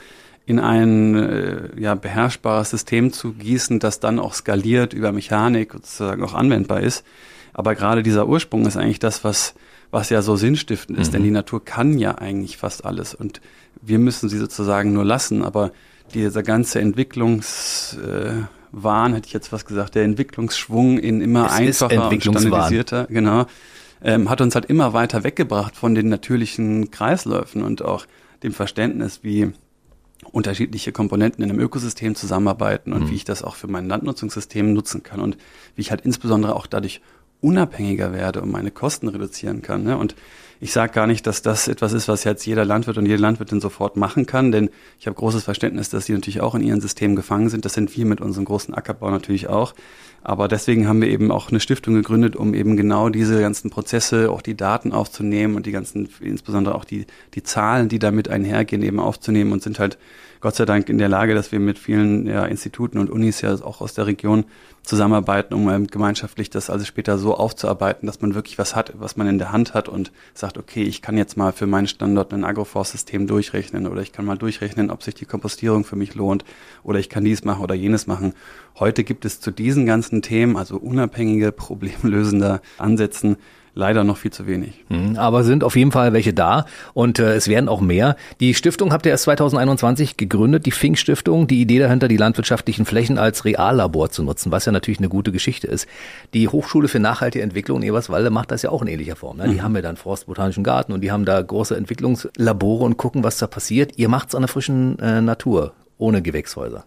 Speaker 3: in ein äh, ja, beherrschbares System zu gießen, das dann auch skaliert über Mechanik sozusagen auch anwendbar ist. Aber gerade dieser Ursprung ist eigentlich das, was, was ja so sinnstiftend ist, mhm. denn die Natur kann ja eigentlich fast alles und wir müssen sie sozusagen nur lassen. Aber dieser ganze Entwicklungswahn, hätte ich jetzt was gesagt, der Entwicklungsschwung in immer es einfacher und standardisierter, genau, ähm, hat uns halt immer weiter weggebracht von den natürlichen Kreisläufen und auch dem Verständnis, wie unterschiedliche Komponenten in einem Ökosystem zusammenarbeiten und mhm. wie ich das auch für mein Landnutzungssystem nutzen kann und wie ich halt insbesondere auch dadurch unabhängiger werde und meine Kosten reduzieren kann. Ne? Und ich sage gar nicht, dass das etwas ist, was jetzt jeder Landwirt und jede Landwirtin sofort machen kann, denn ich habe großes Verständnis, dass sie natürlich auch in ihren Systemen gefangen sind. Das sind wir mit unserem großen Ackerbau natürlich auch. Aber deswegen haben wir eben auch eine Stiftung gegründet, um eben genau diese ganzen Prozesse, auch die Daten aufzunehmen und die ganzen, insbesondere auch die, die Zahlen, die damit einhergehen, eben aufzunehmen und sind halt Gott sei Dank in der Lage, dass wir mit vielen ja, Instituten und Unis ja auch aus der Region zusammenarbeiten, um ähm, gemeinschaftlich das also später so aufzuarbeiten, dass man wirklich was hat, was man in der Hand hat und sagt, okay, ich kann jetzt mal für meinen Standort ein Agroforstsystem durchrechnen oder ich kann mal durchrechnen, ob sich die Kompostierung für mich lohnt oder ich kann dies machen oder jenes machen. Heute gibt es zu diesen ganzen Themen, also unabhängige, problemlösender Ansätzen, leider noch viel zu wenig.
Speaker 2: Mhm, aber sind auf jeden Fall welche da und äh, es werden auch mehr. Die Stiftung habt ihr erst 2021 gegründet, die Fink Stiftung. Die Idee dahinter, die landwirtschaftlichen Flächen als Reallabor zu nutzen, was ja natürlich eine gute Geschichte ist. Die Hochschule für nachhaltige Entwicklung in Eberswalde macht das ja auch in ähnlicher Form. Ne? Die mhm. haben ja dann Forstbotanischen Garten und die haben da große Entwicklungslabore und gucken, was da passiert. Ihr macht's an der frischen äh, Natur, ohne Gewächshäuser.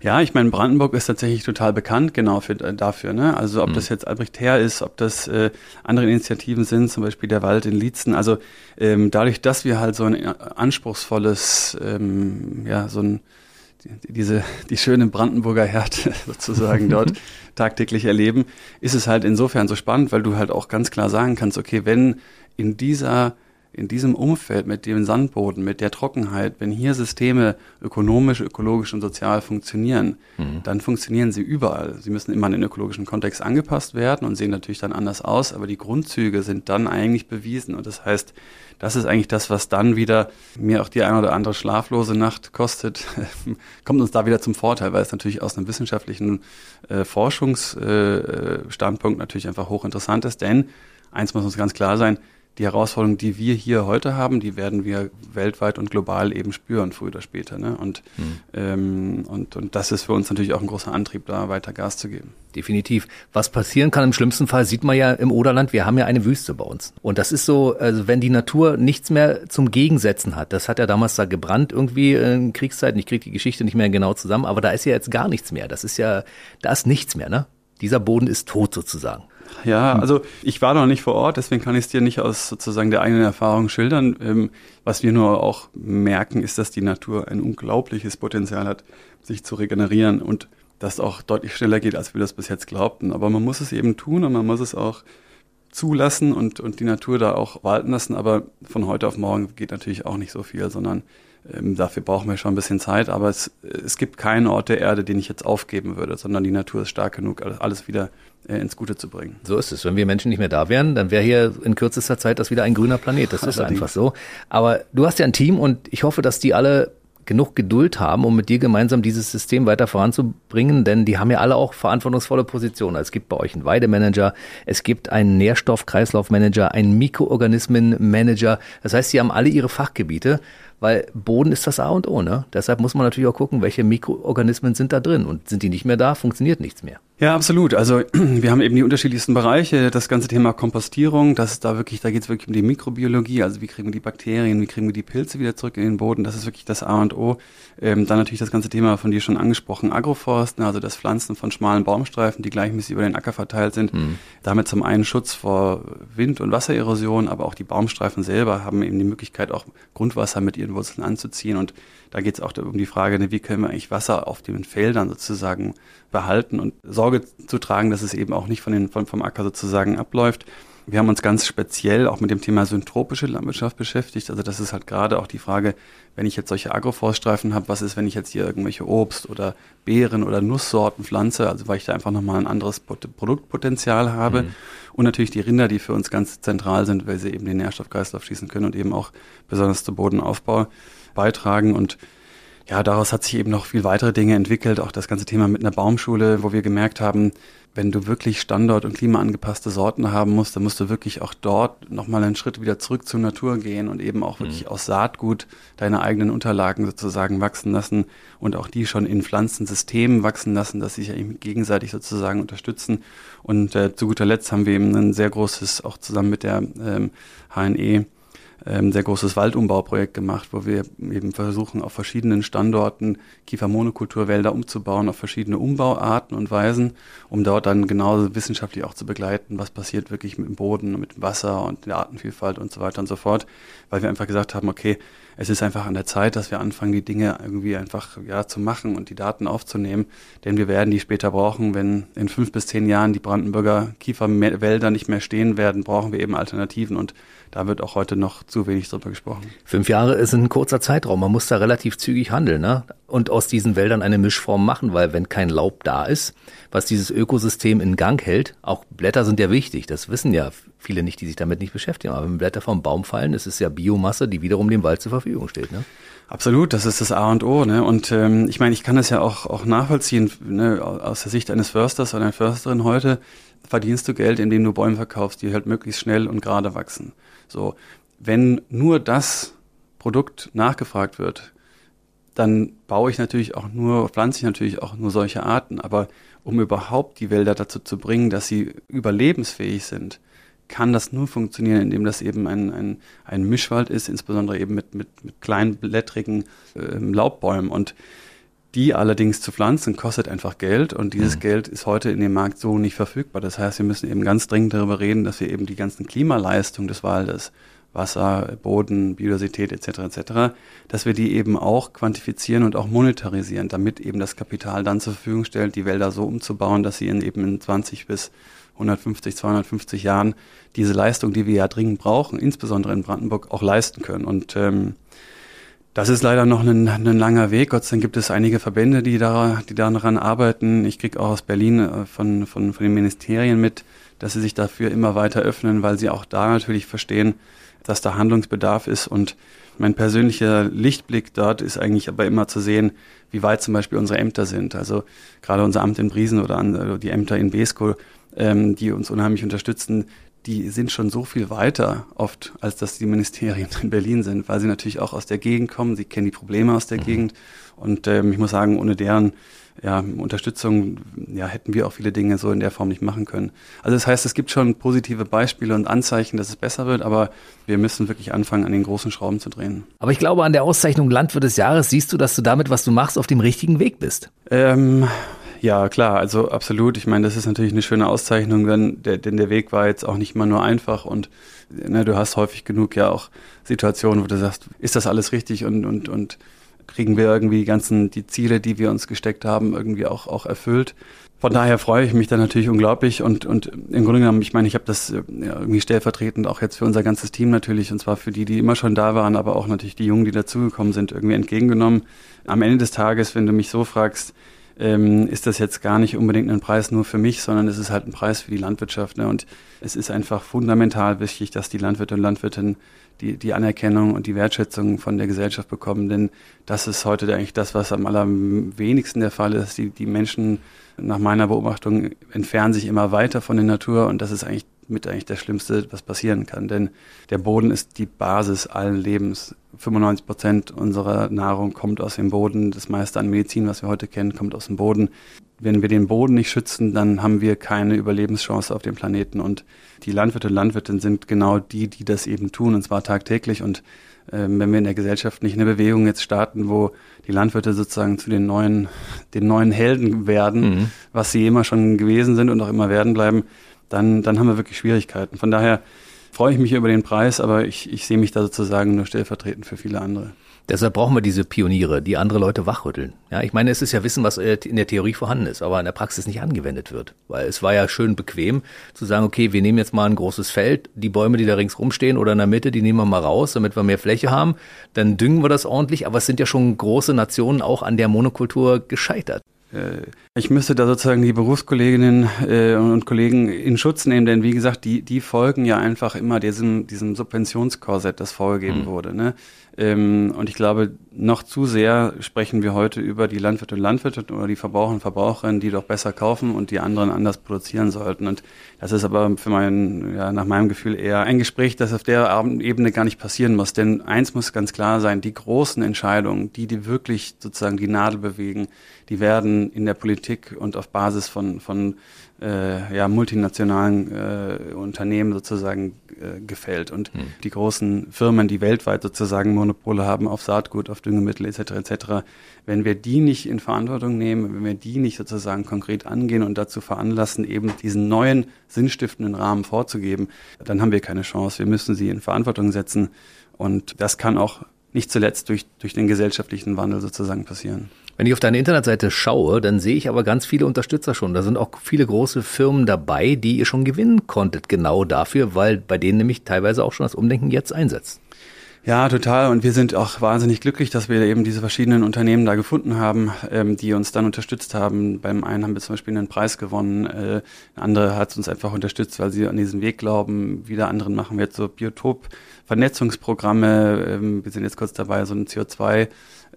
Speaker 3: Ja, ich meine, Brandenburg ist tatsächlich total bekannt genau für, äh, dafür. Ne? Also ob mhm. das jetzt Albrecht Herr ist, ob das äh, andere Initiativen sind, zum Beispiel der Wald in Lietzen. Also ähm, dadurch, dass wir halt so ein äh, anspruchsvolles, ähm, ja, so ein diese die schöne Brandenburger Härte sozusagen dort tagtäglich erleben, ist es halt insofern so spannend, weil du halt auch ganz klar sagen kannst, okay, wenn in dieser in diesem Umfeld mit dem Sandboden, mit der Trockenheit, wenn hier Systeme ökonomisch, ökologisch und sozial funktionieren, mhm. dann funktionieren sie überall. Sie müssen immer an den ökologischen Kontext angepasst werden und sehen natürlich dann anders aus, aber die Grundzüge sind dann eigentlich bewiesen. Und das heißt, das ist eigentlich das, was dann wieder mir auch die eine oder andere schlaflose Nacht kostet, kommt uns da wieder zum Vorteil, weil es natürlich aus einem wissenschaftlichen äh, Forschungsstandpunkt äh, natürlich einfach hochinteressant ist. Denn eins muss uns ganz klar sein, die Herausforderungen, die wir hier heute haben, die werden wir weltweit und global eben spüren, früher oder später. Ne? Und, hm. ähm, und, und das ist für uns natürlich auch ein großer Antrieb, da weiter Gas zu geben.
Speaker 2: Definitiv. Was passieren kann im schlimmsten Fall, sieht man ja im Oderland, wir haben ja eine Wüste bei uns. Und das ist so, also wenn die Natur nichts mehr zum Gegensetzen hat, das hat ja damals da gebrannt irgendwie in Kriegszeiten, ich kriege die Geschichte nicht mehr genau zusammen, aber da ist ja jetzt gar nichts mehr. Das ist ja, da ist nichts mehr, ne? dieser Boden ist tot sozusagen.
Speaker 3: Ja, also ich war noch nicht vor Ort, deswegen kann ich es dir nicht aus sozusagen der eigenen Erfahrung schildern. Ähm, was wir nur auch merken, ist, dass die Natur ein unglaubliches Potenzial hat, sich zu regenerieren und das auch deutlich schneller geht, als wir das bis jetzt glaubten. Aber man muss es eben tun und man muss es auch zulassen und, und die Natur da auch walten lassen. Aber von heute auf morgen geht natürlich auch nicht so viel, sondern ähm, dafür brauchen wir schon ein bisschen Zeit. Aber es, es gibt keinen Ort der Erde, den ich jetzt aufgeben würde, sondern die Natur ist stark genug, alles wieder ins Gute zu bringen.
Speaker 2: So ist es. Wenn wir Menschen nicht mehr da wären, dann wäre hier in kürzester Zeit das wieder ein grüner Planet. Das ist einfach so. Aber du hast ja ein Team und ich hoffe, dass die alle genug Geduld haben, um mit dir gemeinsam dieses System weiter voranzubringen, denn die haben ja alle auch verantwortungsvolle Positionen. Es gibt bei euch einen Weidemanager, es gibt einen Nährstoffkreislaufmanager, einen Mikroorganismenmanager. Das heißt, sie haben alle ihre Fachgebiete weil Boden ist das A und O. Ne? Deshalb muss man natürlich auch gucken, welche Mikroorganismen sind da drin und sind die nicht mehr da, funktioniert nichts mehr.
Speaker 3: Ja, absolut. Also wir haben eben die unterschiedlichsten Bereiche. Das ganze Thema Kompostierung, das ist da wirklich, da geht es wirklich um die Mikrobiologie. Also wie kriegen wir die Bakterien, wie kriegen wir die Pilze wieder zurück in den Boden? Das ist wirklich das A und O. Ähm, dann natürlich das ganze Thema von dir schon angesprochen, Agroforsten, also das Pflanzen von schmalen Baumstreifen, die gleichmäßig über den Acker verteilt sind. Mhm. Damit zum einen Schutz vor Wind- und Wassererosion, aber auch die Baumstreifen selber haben eben die Möglichkeit, auch Grundwasser mit ihren Wurzeln anzuziehen. Und da geht es auch um die Frage, ne, wie können wir eigentlich Wasser auf den Feldern sozusagen behalten und Sorge zu tragen, dass es eben auch nicht von den, von, vom Acker sozusagen abläuft. Wir haben uns ganz speziell auch mit dem Thema syntropische Landwirtschaft beschäftigt. Also das ist halt gerade auch die Frage, wenn ich jetzt solche Agroforststreifen habe, was ist, wenn ich jetzt hier irgendwelche Obst oder Beeren oder Nusssorten pflanze, also weil ich da einfach nochmal ein anderes Produktpotenzial habe. Mhm. Und natürlich die Rinder, die für uns ganz zentral sind, weil sie eben den Nährstoffkreislauf schließen können und eben auch besonders zum Bodenaufbau beitragen. Und ja, daraus hat sich eben noch viel weitere Dinge entwickelt. Auch das ganze Thema mit einer Baumschule, wo wir gemerkt haben, wenn du wirklich standort- und klimaangepasste Sorten haben musst, dann musst du wirklich auch dort nochmal einen Schritt wieder zurück zur Natur gehen und eben auch wirklich mhm. aus Saatgut deine eigenen Unterlagen sozusagen wachsen lassen und auch die schon in Pflanzensystemen wachsen lassen, dass sie sich eben gegenseitig sozusagen unterstützen. Und äh, zu guter Letzt haben wir eben ein sehr großes, auch zusammen mit der ähm, HNE, ähm, sehr großes Waldumbauprojekt gemacht, wo wir eben versuchen, auf verschiedenen Standorten Kiefermonokulturwälder umzubauen, auf verschiedene Umbauarten und Weisen, um dort dann genauso wissenschaftlich auch zu begleiten, was passiert wirklich mit dem Boden, mit dem Wasser und der Artenvielfalt und so weiter und so fort, weil wir einfach gesagt haben, okay, es ist einfach an der Zeit, dass wir anfangen, die Dinge irgendwie einfach ja zu machen und die Daten aufzunehmen, denn wir werden die später brauchen, wenn in fünf bis zehn Jahren die Brandenburger Kieferwälder nicht mehr stehen werden, brauchen wir eben Alternativen. Und da wird auch heute noch zu wenig drüber gesprochen.
Speaker 2: Fünf Jahre ist ein kurzer Zeitraum. Man muss da relativ zügig handeln ne? und aus diesen Wäldern eine Mischform machen, weil wenn kein Laub da ist, was dieses Ökosystem in Gang hält, auch Blätter sind ja wichtig. Das wissen ja viele nicht, die sich damit nicht beschäftigen. Aber wenn Blätter vom Baum fallen, ist es ja Biomasse, die wiederum dem Wald zur Verfügung steht. Ne?
Speaker 3: Absolut, das ist das A und O. Ne? Und ähm, ich meine, ich kann das ja auch, auch nachvollziehen ne? aus der Sicht eines Försters oder einer Försterin heute verdienst du Geld, indem du Bäume verkaufst, die halt möglichst schnell und gerade wachsen. So, wenn nur das Produkt nachgefragt wird, dann baue ich natürlich auch nur, pflanze ich natürlich auch nur solche Arten. Aber um überhaupt die Wälder dazu zu bringen, dass sie überlebensfähig sind, kann das nur funktionieren, indem das eben ein, ein, ein Mischwald ist, insbesondere eben mit, mit, mit kleinblättrigen äh, Laubbäumen. Und die allerdings zu pflanzen, kostet einfach Geld und dieses mhm. Geld ist heute in dem Markt so nicht verfügbar. Das heißt, wir müssen eben ganz dringend darüber reden, dass wir eben die ganzen Klimaleistungen des Waldes, Wasser, Boden, Biodiversität etc. etc., dass wir die eben auch quantifizieren und auch monetarisieren, damit eben das Kapital dann zur Verfügung stellt, die Wälder so umzubauen, dass sie in eben in 20 bis 150, 250 Jahren diese Leistung, die wir ja dringend brauchen, insbesondere in Brandenburg, auch leisten können. Und ähm, das ist leider noch ein, ein langer Weg. Gott sei Dank gibt es einige Verbände, die, da, die daran arbeiten. Ich kriege auch aus Berlin äh, von, von, von den Ministerien mit, dass sie sich dafür immer weiter öffnen, weil sie auch da natürlich verstehen, dass da Handlungsbedarf ist. Und mein persönlicher Lichtblick dort ist eigentlich aber immer zu sehen, wie weit zum Beispiel unsere Ämter sind. Also gerade unser Amt in Briesen oder äh, die Ämter in Besko, ähm, die uns unheimlich unterstützen, die sind schon so viel weiter oft, als dass die Ministerien in Berlin sind, weil sie natürlich auch aus der Gegend kommen, sie kennen die Probleme aus der mhm. Gegend. Und ähm, ich muss sagen, ohne deren ja, Unterstützung ja, hätten wir auch viele Dinge so in der Form nicht machen können. Also das heißt, es gibt schon positive Beispiele und Anzeichen, dass es besser wird, aber wir müssen wirklich anfangen, an den großen Schrauben zu drehen.
Speaker 2: Aber ich glaube, an der Auszeichnung Landwirt des Jahres siehst du, dass du damit, was du machst, auf dem richtigen Weg bist.
Speaker 3: Ähm, Ja, klar, also absolut. Ich meine, das ist natürlich eine schöne Auszeichnung, denn der, denn der Weg war jetzt auch nicht mal nur einfach und ne, du hast häufig genug ja auch Situationen, wo du sagst, ist das alles richtig und, und, und kriegen wir irgendwie die ganzen, die Ziele, die wir uns gesteckt haben, irgendwie auch, auch erfüllt. Von daher freue ich mich da natürlich unglaublich und, und im Grunde genommen, ich meine, ich habe das ja, irgendwie stellvertretend auch jetzt für unser ganzes Team natürlich und zwar für die, die immer schon da waren, aber auch natürlich die Jungen, die dazugekommen sind, irgendwie entgegengenommen. Am Ende des Tages, wenn du mich so fragst, ähm, ist das jetzt gar nicht unbedingt ein Preis nur für mich, sondern es ist halt ein Preis für die Landwirtschaft. Ne? Und es ist einfach fundamental wichtig, dass die Landwirte und Landwirtinnen die, die Anerkennung und die Wertschätzung von der Gesellschaft bekommen. Denn das ist heute eigentlich das, was am allerwenigsten der Fall ist. Die, die Menschen, nach meiner Beobachtung, entfernen sich immer weiter von der Natur und das ist eigentlich mit eigentlich das Schlimmste, was passieren kann. Denn der Boden ist die Basis allen Lebens. 95 Prozent unserer Nahrung kommt aus dem Boden. Das meiste an Medizin, was wir heute kennen, kommt aus dem Boden. Wenn wir den Boden nicht schützen, dann haben wir keine Überlebenschance auf dem Planeten. Und die Landwirte und Landwirtinnen sind genau die, die das eben tun, und zwar tagtäglich. Und äh, wenn wir in der Gesellschaft nicht eine Bewegung jetzt starten, wo die Landwirte sozusagen zu den neuen, den neuen Helden werden, mhm. was sie immer schon gewesen sind und auch immer werden bleiben, dann, dann haben wir wirklich Schwierigkeiten. Von daher freue ich mich über den Preis, aber ich, ich sehe mich da sozusagen nur stellvertretend für viele andere.
Speaker 2: Deshalb brauchen wir diese Pioniere, die andere Leute wachrütteln. Ja, ich meine, es ist ja Wissen, was in der Theorie vorhanden ist, aber in der Praxis nicht angewendet wird. Weil es war ja schön bequem zu sagen, okay, wir nehmen jetzt mal ein großes Feld, die Bäume, die da ringsrum stehen oder in der Mitte, die nehmen wir mal raus, damit wir mehr Fläche haben. Dann düngen wir das ordentlich, aber es sind ja schon große Nationen auch an der Monokultur gescheitert.
Speaker 3: Äh, ich müsste da sozusagen die Berufskolleginnen äh, und Kollegen in Schutz nehmen, denn wie gesagt, die, die folgen ja einfach immer diesem, diesem Subventionskorsett, das vorgegeben mhm. wurde. Ne? Ähm, und ich glaube, noch zu sehr sprechen wir heute über die Landwirte und Landwirte oder die Verbraucher und Verbraucherinnen, die doch besser kaufen und die anderen anders produzieren sollten. Und das ist aber für mein, ja, nach meinem Gefühl eher ein Gespräch, das auf der Ebene gar nicht passieren muss. Denn eins muss ganz klar sein, die großen Entscheidungen, die, die wirklich sozusagen die Nadel bewegen, die werden in der Politik und auf Basis von, von äh, ja, multinationalen äh, Unternehmen sozusagen äh, gefällt. Und hm. die großen Firmen, die weltweit sozusagen Monopole haben auf Saatgut, auf Düngemittel etc. etc., wenn wir die nicht in Verantwortung nehmen, wenn wir die nicht sozusagen konkret angehen und dazu veranlassen, eben diesen neuen sinnstiftenden Rahmen vorzugeben, dann haben wir keine Chance. Wir müssen sie in Verantwortung setzen. Und das kann auch nicht zuletzt durch, durch den gesellschaftlichen Wandel sozusagen passieren.
Speaker 2: Wenn ich auf deine Internetseite schaue, dann sehe ich aber ganz viele Unterstützer schon. Da sind auch viele große Firmen dabei, die ihr schon gewinnen konntet, genau dafür, weil bei denen nämlich teilweise auch schon das Umdenken jetzt einsetzt.
Speaker 3: Ja, total. Und wir sind auch wahnsinnig glücklich, dass wir eben diese verschiedenen Unternehmen da gefunden haben, ähm, die uns dann unterstützt haben. Beim einen haben wir zum Beispiel einen Preis gewonnen, äh, andere hat uns einfach unterstützt, weil sie an diesen Weg glauben. Wieder anderen machen wir jetzt so Biotop-Vernetzungsprogramme. Ähm, wir sind jetzt kurz dabei, so ein CO2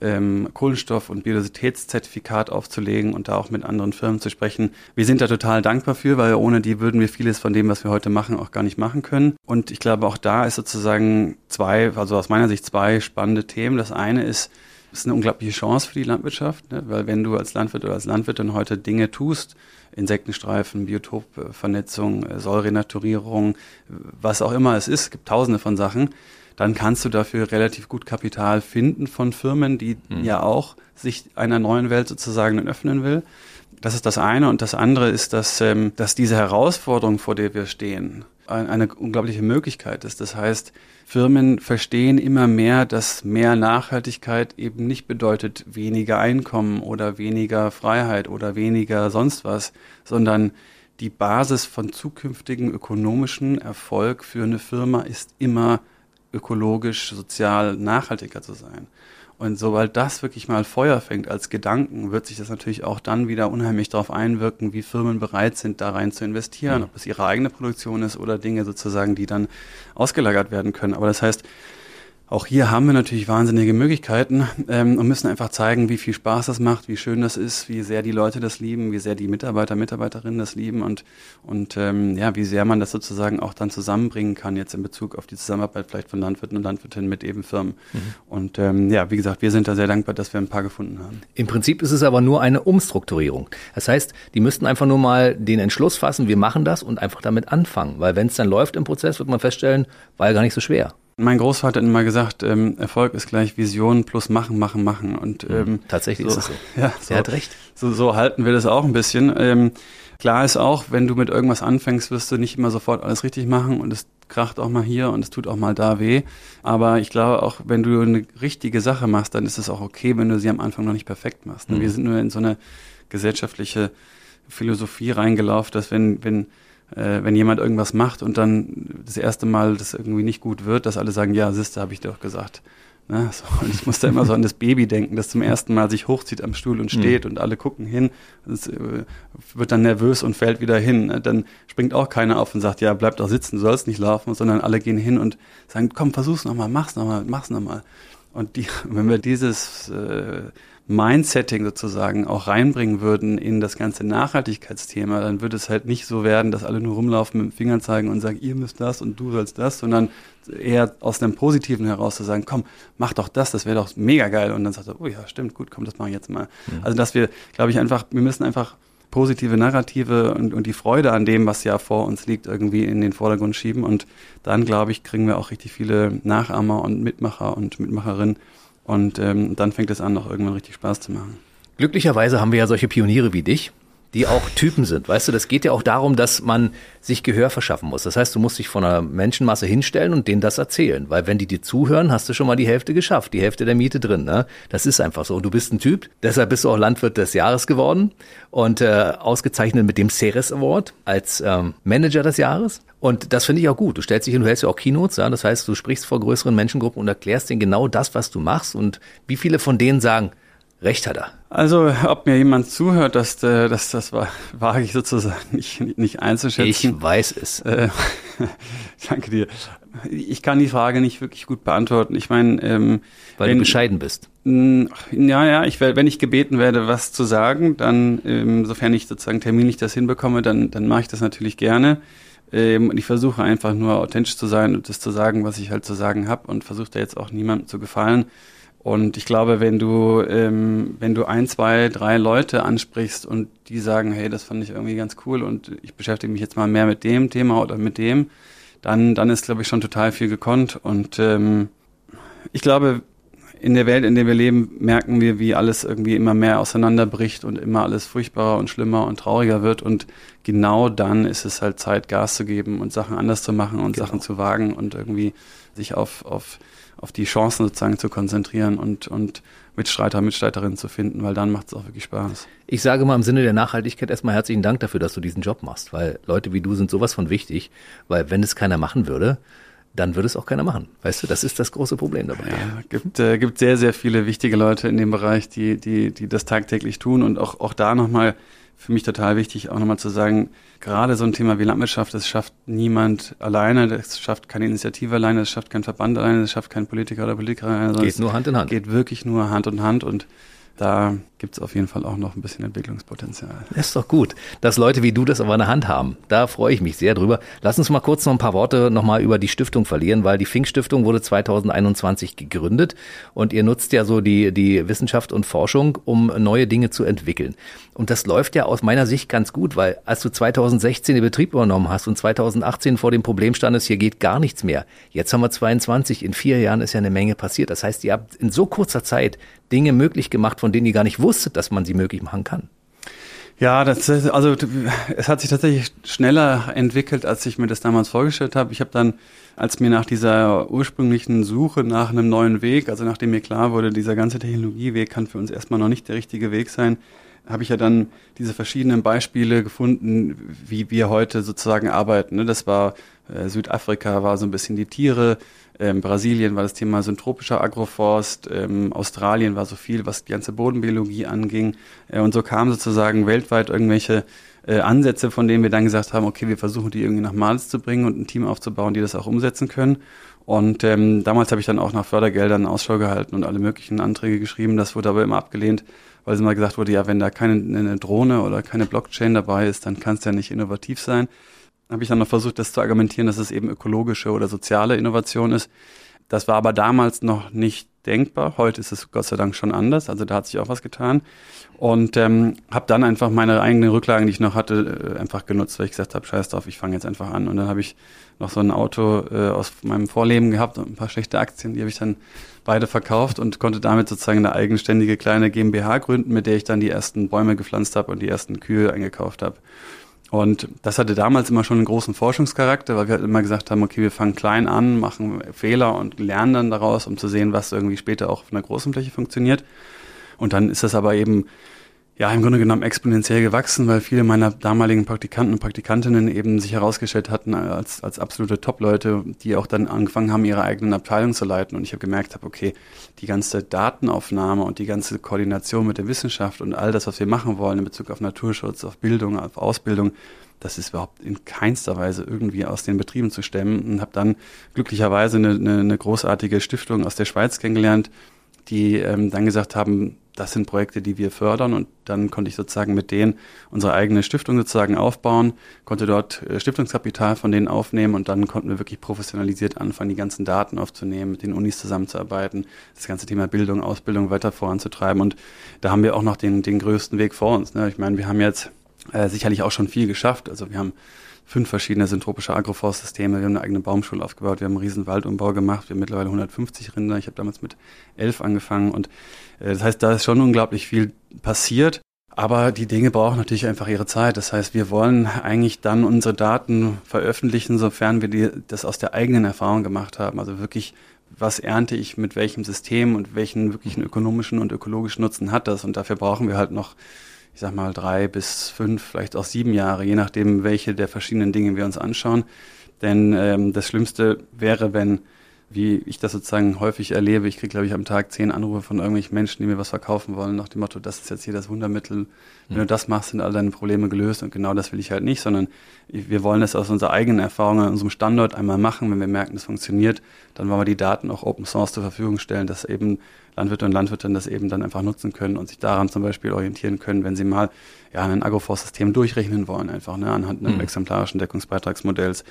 Speaker 3: ähm, Kohlenstoff- und Biodiversitätszertifikat aufzulegen und da auch mit anderen Firmen zu sprechen. Wir sind da total dankbar für, weil ohne die würden wir vieles von dem, was wir heute machen, auch gar nicht machen können. Und ich glaube, auch da ist sozusagen zwei, also aus meiner Sicht zwei spannende Themen. Das eine ist, es ist eine unglaubliche Chance für die Landwirtschaft, ne? weil wenn du als Landwirt oder als Landwirtin heute Dinge tust, Insektenstreifen, Biotopvernetzung, Säurenaturierung, was auch immer es ist, es gibt tausende von Sachen, dann kannst du dafür relativ gut Kapital finden von Firmen, die mhm. ja auch sich einer neuen Welt sozusagen öffnen will. Das ist das eine. Und das andere ist, dass, ähm, dass diese Herausforderung, vor der wir stehen, eine unglaubliche Möglichkeit ist. Das heißt, Firmen verstehen immer mehr, dass mehr Nachhaltigkeit eben nicht bedeutet weniger Einkommen oder weniger Freiheit oder weniger sonst was, sondern die Basis von zukünftigen ökonomischen Erfolg für eine Firma ist immer ökologisch, sozial nachhaltiger zu sein. Und sobald das wirklich mal Feuer fängt als Gedanken, wird sich das natürlich auch dann wieder unheimlich darauf einwirken, wie Firmen bereit sind, da rein zu investieren, ob es ihre eigene Produktion ist oder Dinge sozusagen, die dann ausgelagert werden können. Aber das heißt, auch hier haben wir natürlich wahnsinnige Möglichkeiten ähm, und müssen einfach zeigen, wie viel Spaß das macht, wie schön das ist, wie sehr die Leute das lieben, wie sehr die Mitarbeiter, Mitarbeiterinnen das lieben und, und ähm, ja, wie sehr man das sozusagen auch dann zusammenbringen kann, jetzt in Bezug auf die Zusammenarbeit vielleicht von Landwirten und Landwirtinnen mit eben Firmen. Mhm. Und ähm, ja, wie gesagt, wir sind da sehr dankbar, dass wir ein paar gefunden haben.
Speaker 2: Im Prinzip ist es aber nur eine Umstrukturierung. Das heißt, die müssten einfach nur mal den Entschluss fassen, wir machen das und einfach damit anfangen. Weil wenn es dann läuft im Prozess, wird man feststellen, war ja gar nicht so schwer.
Speaker 3: Mein Großvater hat immer gesagt, ähm, Erfolg ist gleich Vision plus machen, machen, machen. Und
Speaker 2: Mhm.
Speaker 3: ähm,
Speaker 2: Tatsächlich
Speaker 3: so,
Speaker 2: ist es so.
Speaker 3: Ja, so,
Speaker 2: Er hat recht.
Speaker 3: So, so halten wir das auch ein bisschen. Ähm, klar ist auch, wenn du mit irgendwas anfängst, wirst du nicht immer sofort alles richtig machen und es kracht auch mal hier und es tut auch mal da weh. Aber ich glaube auch, wenn du eine richtige Sache machst, dann ist es auch okay, wenn du sie am Anfang noch nicht perfekt machst.
Speaker 2: Mhm.
Speaker 3: Wir sind nur in so eine gesellschaftliche Philosophie reingelaufen, dass wenn, wenn, äh, wenn jemand irgendwas macht und dann das erste Mal das irgendwie nicht gut wird, dass alle sagen, ja, siehste, habe ich dir doch gesagt. Ne? So, und ich muss da immer so an das Baby denken, das zum ersten Mal sich hochzieht am Stuhl und steht und alle gucken hin. Es äh, wird dann nervös und fällt wieder hin. Ne? Dann springt auch keiner auf und sagt, ja, bleib doch sitzen, du sollst nicht laufen, sondern alle gehen hin und sagen, komm, versuch's nochmal, mach's nochmal, mach's nochmal. Und die, wenn wir dieses äh, Mindsetting sozusagen auch reinbringen würden in das ganze Nachhaltigkeitsthema, dann würde es halt nicht so werden, dass alle nur rumlaufen mit dem Finger zeigen und sagen, ihr müsst das und du sollst das, sondern eher aus einem Positiven heraus zu sagen, komm, mach doch das, das wäre doch mega geil. Und dann sagt er, oh ja, stimmt, gut, komm, das mache ich jetzt mal. Also dass wir, glaube ich, einfach, wir müssen einfach positive Narrative und, und die Freude an dem, was ja vor uns liegt, irgendwie in den Vordergrund schieben. Und dann, glaube ich, kriegen wir auch richtig viele Nachahmer und Mitmacher und Mitmacherinnen. Und ähm, dann fängt es an, auch irgendwann richtig Spaß zu machen.
Speaker 2: Glücklicherweise haben wir ja solche Pioniere wie dich, die auch Typen sind. Weißt du, das geht ja auch darum, dass man sich Gehör verschaffen muss. Das heißt, du musst dich vor einer Menschenmasse hinstellen und denen das erzählen. Weil wenn die dir zuhören, hast du schon mal die Hälfte geschafft, die Hälfte der Miete drin. Ne? Das ist einfach so. Und du bist ein Typ, deshalb bist du auch Landwirt des Jahres geworden und äh, ausgezeichnet mit dem Ceres Award als ähm, Manager des Jahres. Und das finde ich auch gut. Du stellst dich hin, du hältst ja auch Keynotes, ja? das heißt, du sprichst vor größeren Menschengruppen und erklärst denen genau das, was du machst. Und wie viele von denen sagen, Recht hat er.
Speaker 3: Also, ob mir jemand zuhört, dass, äh, dass das war, wage ich sozusagen nicht, nicht einzuschätzen.
Speaker 2: Ich weiß es.
Speaker 3: Äh, danke dir. Ich kann die Frage nicht wirklich gut beantworten. Ich meine, ähm,
Speaker 2: Weil
Speaker 3: wenn,
Speaker 2: du bescheiden bist.
Speaker 3: mh, ja, ja, ich, wenn ich gebeten werde, was zu sagen, dann, ähm, sofern ich sozusagen terminlich das hinbekomme, dann, dann mache ich das natürlich gerne. Ähm, und ich versuche einfach nur authentisch zu sein und das zu sagen, was ich halt zu sagen habe und versuche da jetzt auch niemandem zu gefallen. Und ich glaube, wenn du, ähm, wenn du ein, zwei, drei Leute ansprichst und die sagen, hey, das fand ich irgendwie ganz cool und ich beschäftige mich jetzt mal mehr mit dem Thema oder mit dem, dann, dann ist, glaube ich, schon total viel gekonnt. Und ähm, ich glaube, in der Welt, in der wir leben, merken wir, wie alles irgendwie immer mehr auseinanderbricht und immer alles furchtbarer und schlimmer und trauriger wird. Und genau dann ist es halt Zeit, Gas zu geben und Sachen anders zu machen und
Speaker 2: Genau.
Speaker 3: Sachen zu wagen und irgendwie sich auf, auf, auf die Chancen sozusagen zu konzentrieren und, und Mitstreiter, Mitstreiterinnen zu finden, weil dann macht es auch wirklich Spaß.
Speaker 2: Ich sage mal im Sinne der Nachhaltigkeit erstmal herzlichen Dank dafür, dass du diesen Job machst, weil Leute wie du sind sowas von wichtig, weil wenn es keiner machen würde, dann würde es auch keiner machen. Weißt du, das ist das große Problem dabei.
Speaker 3: Ja, gibt, äh, gibt sehr, sehr viele wichtige Leute in dem Bereich, die, die, die das tagtäglich tun und auch, auch da nochmal für mich total wichtig, auch nochmal zu sagen, gerade so ein Thema wie Landwirtschaft, das schafft niemand alleine, das schafft keine Initiative alleine, das schafft kein Verband alleine, das schafft kein Politiker oder Politikerin alleine, sondern
Speaker 2: Geht nur Hand in Hand.
Speaker 3: es geht wirklich nur Hand in Hand und da gibt es auf jeden Fall auch noch ein bisschen Entwicklungspotenzial.
Speaker 2: Das ist doch gut, dass Leute wie du das aber in der Hand haben. Da freue ich mich sehr drüber. Lass uns mal kurz noch ein paar Worte nochmal über die Stiftung verlieren, weil die Fink Stiftung wurde 2021 gegründet und ihr nutzt ja so die, die Wissenschaft und Forschung, um neue Dinge zu entwickeln. Und das läuft ja aus meiner Sicht ganz gut, weil als du 2016 den Betrieb übernommen hast und 2018 vor dem Problem standest, hier geht gar nichts mehr. Jetzt haben wir 22, in vier Jahren ist ja eine Menge passiert. Das heißt, ihr habt in so kurzer Zeit Dinge möglich gemacht, von denen ihr gar nicht wusstet, dass man sie möglich machen kann.
Speaker 3: Ja, das ist, also es hat sich tatsächlich schneller entwickelt, als ich mir das damals vorgestellt habe. Ich habe dann, als mir nach dieser ursprünglichen Suche nach einem neuen Weg, also nachdem mir klar wurde, dieser ganze Technologieweg kann für uns erstmal noch nicht der richtige Weg sein, habe ich ja dann diese verschiedenen Beispiele gefunden, wie wir heute sozusagen arbeiten. ne? Das war äh, Südafrika, war so ein bisschen die Tiere, ähm, Brasilien war das Thema syntropischer Agroforst, ähm, Australien war so viel, was die ganze Bodenbiologie anging. Äh, und so kamen sozusagen weltweit irgendwelche äh, Ansätze, von denen wir dann gesagt haben, okay, wir versuchen die irgendwie nach Mals zu bringen und ein Team aufzubauen, die das auch umsetzen können. Und ähm, damals habe ich dann auch nach Fördergeldern Ausschau gehalten und alle möglichen Anträge geschrieben. Das wurde aber immer abgelehnt, weil es immer gesagt wurde, ja, wenn da keine eine Drohne oder keine Blockchain dabei ist, dann kann es ja nicht innovativ sein. Habe ich dann noch versucht, das zu argumentieren, dass es eben ökologische oder soziale Innovation ist. Das war aber damals noch nicht denkbar. Heute ist es Gott sei Dank schon anders. Also da hat sich auch was getan. Und ähm, habe dann einfach meine eigenen Rücklagen, die ich noch hatte, äh, einfach genutzt, weil ich gesagt habe, scheiß drauf, ich fange jetzt einfach an. Und dann habe ich noch so ein Auto äh, aus meinem Vorleben gehabt und ein paar schlechte Aktien, die habe ich dann beide verkauft und konnte damit sozusagen eine eigenständige kleine GmbH gründen, mit der ich dann die ersten Bäume gepflanzt habe und die ersten Kühe eingekauft habe. Und das hatte damals immer schon einen großen Forschungscharakter, weil wir halt immer gesagt haben, okay, wir fangen klein an, machen Fehler und lernen dann daraus, um zu sehen, was irgendwie später auch auf einer großen Fläche funktioniert. Und dann ist das aber eben ja, im Grunde genommen exponentiell gewachsen, weil viele meiner damaligen Praktikanten und Praktikantinnen eben sich herausgestellt hatten als, als absolute Top-Leute, die auch dann angefangen haben, ihre eigenen Abteilungen zu leiten. Und ich habe gemerkt habe, okay, die ganze Datenaufnahme und die ganze Koordination mit der Wissenschaft und all das, was wir machen wollen in Bezug auf Naturschutz, auf Bildung, auf Ausbildung, das ist überhaupt in keinster Weise irgendwie aus den Betrieben zu stemmen und habe dann glücklicherweise eine, eine, eine großartige Stiftung aus der Schweiz kennengelernt, die ähm, dann gesagt haben, das sind Projekte, die wir fördern und dann konnte ich sozusagen mit denen unsere eigene Stiftung sozusagen aufbauen, konnte dort äh, Stiftungskapital von denen aufnehmen und dann konnten wir wirklich professionalisiert anfangen, die ganzen Daten aufzunehmen, mit den Unis zusammenzuarbeiten, das ganze Thema Bildung, Ausbildung weiter voranzutreiben und da haben wir auch noch den, den größten Weg vor uns. Ne? Ich meine, wir haben jetzt äh, sicherlich auch schon viel geschafft, also wir haben fünf verschiedene syntropische Agroforstsysteme. Wir haben eine eigene Baumschule aufgebaut, wir haben einen riesen Waldumbau gemacht, wir haben mittlerweile 150 Rinder. Ich habe damals mit elf angefangen und das heißt, da ist schon unglaublich viel passiert. Aber die Dinge brauchen natürlich einfach ihre Zeit. Das heißt, wir wollen eigentlich dann unsere Daten veröffentlichen, sofern wir die, das aus der eigenen Erfahrung gemacht haben. Also wirklich, was ernte ich mit welchem System und welchen wirklichen ökonomischen und ökologischen Nutzen hat das? Und dafür brauchen wir halt noch ich sag mal, drei bis fünf, vielleicht auch sieben Jahre, je nachdem, welche der verschiedenen Dinge wir uns anschauen. Denn ähm, das Schlimmste wäre, wenn wie ich das sozusagen häufig erlebe. Ich kriege, glaube ich, am Tag zehn Anrufe von irgendwelchen Menschen, die mir was verkaufen wollen, nach dem Motto, das ist jetzt hier das Wundermittel. Wenn du das machst, sind all deine Probleme gelöst. Und genau das will ich halt nicht, sondern wir wollen es aus unserer eigenen Erfahrung an unserem Standort einmal machen. Wenn wir merken, es funktioniert, dann wollen wir die Daten auch Open Source zur Verfügung stellen, dass eben Landwirte und Landwirtinnen das eben dann einfach nutzen können und sich daran zum Beispiel orientieren können, wenn sie mal ja, ein Agroforst-System durchrechnen wollen, einfach ne, anhand eines mhm. exemplarischen Deckungsbeitragsmodells.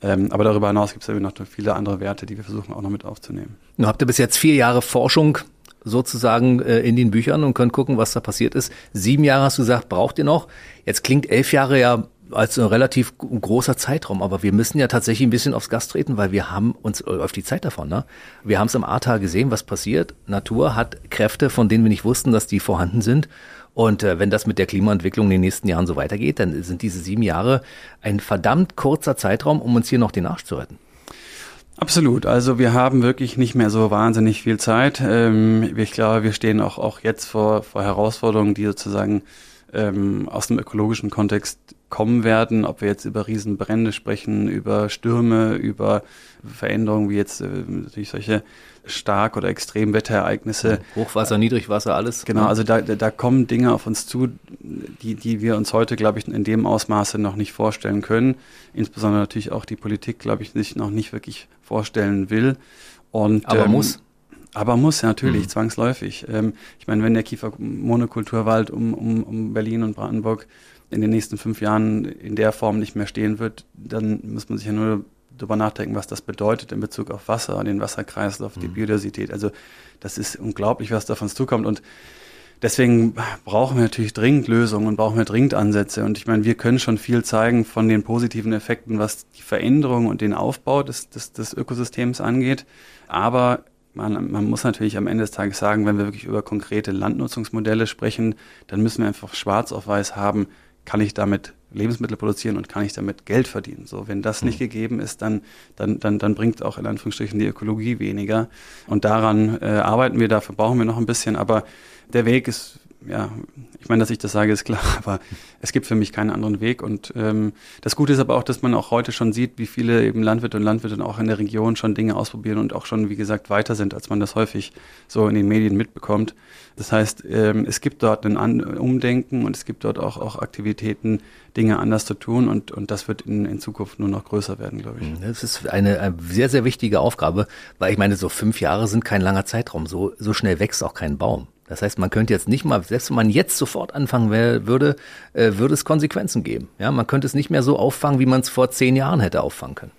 Speaker 3: Ähm, aber darüber hinaus gibt es eben noch viele andere Werte, die wir versuchen auch noch mit aufzunehmen.
Speaker 2: Nun habt ihr bis jetzt vier Jahre Forschung sozusagen äh, in den Büchern und könnt gucken, was da passiert ist. Sieben Jahre hast du gesagt, braucht ihr noch. Jetzt klingt elf Jahre ja als ein relativ großer Zeitraum, aber wir müssen ja tatsächlich ein bisschen aufs Gas treten, weil wir haben uns auf die Zeit davon. Ne? Wir haben es im Ahrtal gesehen, was passiert. Natur hat Kräfte, von denen wir nicht wussten, dass die vorhanden sind. Und äh, wenn das mit der Klimaentwicklung in den nächsten Jahren so weitergeht, dann sind diese sieben Jahre ein verdammt kurzer Zeitraum, um uns hier noch den Arsch zu retten.
Speaker 3: Absolut. Also wir haben wirklich nicht mehr so wahnsinnig viel Zeit. Ähm, ich glaube, wir stehen auch, auch jetzt vor, vor Herausforderungen, die sozusagen ähm, aus dem ökologischen Kontext kommen werden, ob wir jetzt über Riesenbrände sprechen, über Stürme, über Veränderungen wie jetzt äh, natürlich solche Stark- oder Extremwetterereignisse.
Speaker 2: Hochwasser, Niedrigwasser, alles.
Speaker 3: Genau, also da, da kommen Dinge auf uns zu, die, die wir uns heute, glaube ich, in dem Ausmaße noch nicht vorstellen können. Insbesondere natürlich auch die Politik, glaube ich, sich noch nicht wirklich vorstellen will. Und,
Speaker 2: Aber ähm, muss.
Speaker 3: Aber muss, ja, natürlich, mhm. zwangsläufig. Ähm, ich meine, wenn der Kiefer-Monokulturwald um, um, um Berlin und Brandenburg in den nächsten fünf Jahren in der Form nicht mehr stehen wird, dann muss man sich ja nur darüber nachdenken, was das bedeutet in Bezug auf Wasser, den Wasserkreislauf, mhm. die Biodiversität. Also das ist unglaublich, was da auf uns zukommt. Und deswegen brauchen wir natürlich dringend Lösungen und brauchen wir dringend Ansätze. Und ich meine, wir können schon viel zeigen von den positiven Effekten, was die Veränderung und den Aufbau des, des, des Ökosystems angeht. Aber man, man muss natürlich am Ende des Tages sagen, wenn wir wirklich über konkrete Landnutzungsmodelle sprechen, dann müssen wir einfach schwarz auf weiß haben, kann ich damit Lebensmittel produzieren und kann ich damit Geld verdienen. So, wenn das nicht mhm. gegeben ist, dann, dann, dann, dann bringt auch in Anführungsstrichen die Ökologie weniger. Und daran äh, arbeiten wir, dafür brauchen wir noch ein bisschen, aber der Weg ist ja, ich meine, dass ich das sage, ist klar, aber es gibt für mich keinen anderen Weg. Und ähm, das Gute ist aber auch, dass man auch heute schon sieht, wie viele eben Landwirte und Landwirte auch in der Region schon Dinge ausprobieren und auch schon, wie gesagt, weiter sind, als man das häufig so in den Medien mitbekommt. Das heißt, ähm, es gibt dort ein An Umdenken und es gibt dort auch, auch Aktivitäten, Dinge anders zu tun und, und das wird in, in Zukunft nur noch größer werden, glaube ich.
Speaker 2: Das ist eine, eine sehr, sehr wichtige Aufgabe, weil ich meine, so fünf Jahre sind kein langer Zeitraum. So, so schnell wächst auch kein Baum. Das heißt, man könnte jetzt nicht mal, selbst wenn man jetzt sofort anfangen würde, äh, würde es Konsequenzen geben. Ja, man könnte es nicht mehr so auffangen, wie man es vor zehn Jahren hätte auffangen können.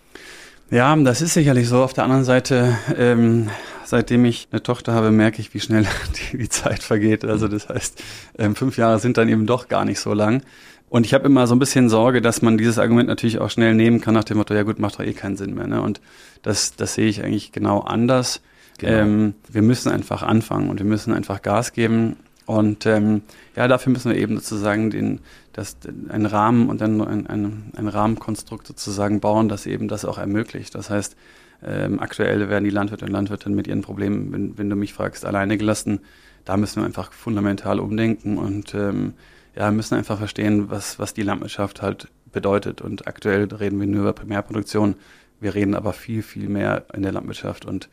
Speaker 3: Ja, das ist sicherlich so. Auf der anderen Seite ähm, seitdem ich eine Tochter habe, merke ich, wie schnell die, die Zeit vergeht. Also das heißt, ähm, fünf Jahre sind dann eben doch gar nicht so lang. Und ich habe immer so ein bisschen Sorge, dass man dieses Argument natürlich auch schnell nehmen kann nach dem Motto, ja gut, macht doch eh keinen Sinn mehr. Ne? Und das, das sehe ich eigentlich genau anders. Genau. Ähm, wir müssen einfach anfangen und wir müssen einfach Gas geben. Und ähm, ja, dafür müssen wir eben sozusagen den, das, einen Rahmen und ein, ein, ein Rahmenkonstrukt sozusagen bauen, das eben das auch ermöglicht. Das heißt, ähm, aktuell werden die Landwirte und Landwirtinnen mit ihren Problemen, wenn, wenn du mich fragst, alleine gelassen. Da müssen wir einfach fundamental umdenken und ähm, ja, müssen einfach verstehen, was, was die Landwirtschaft halt bedeutet. Und aktuell reden wir nur über Primärproduktion. Wir reden aber viel, viel mehr in der Landwirtschaft. Und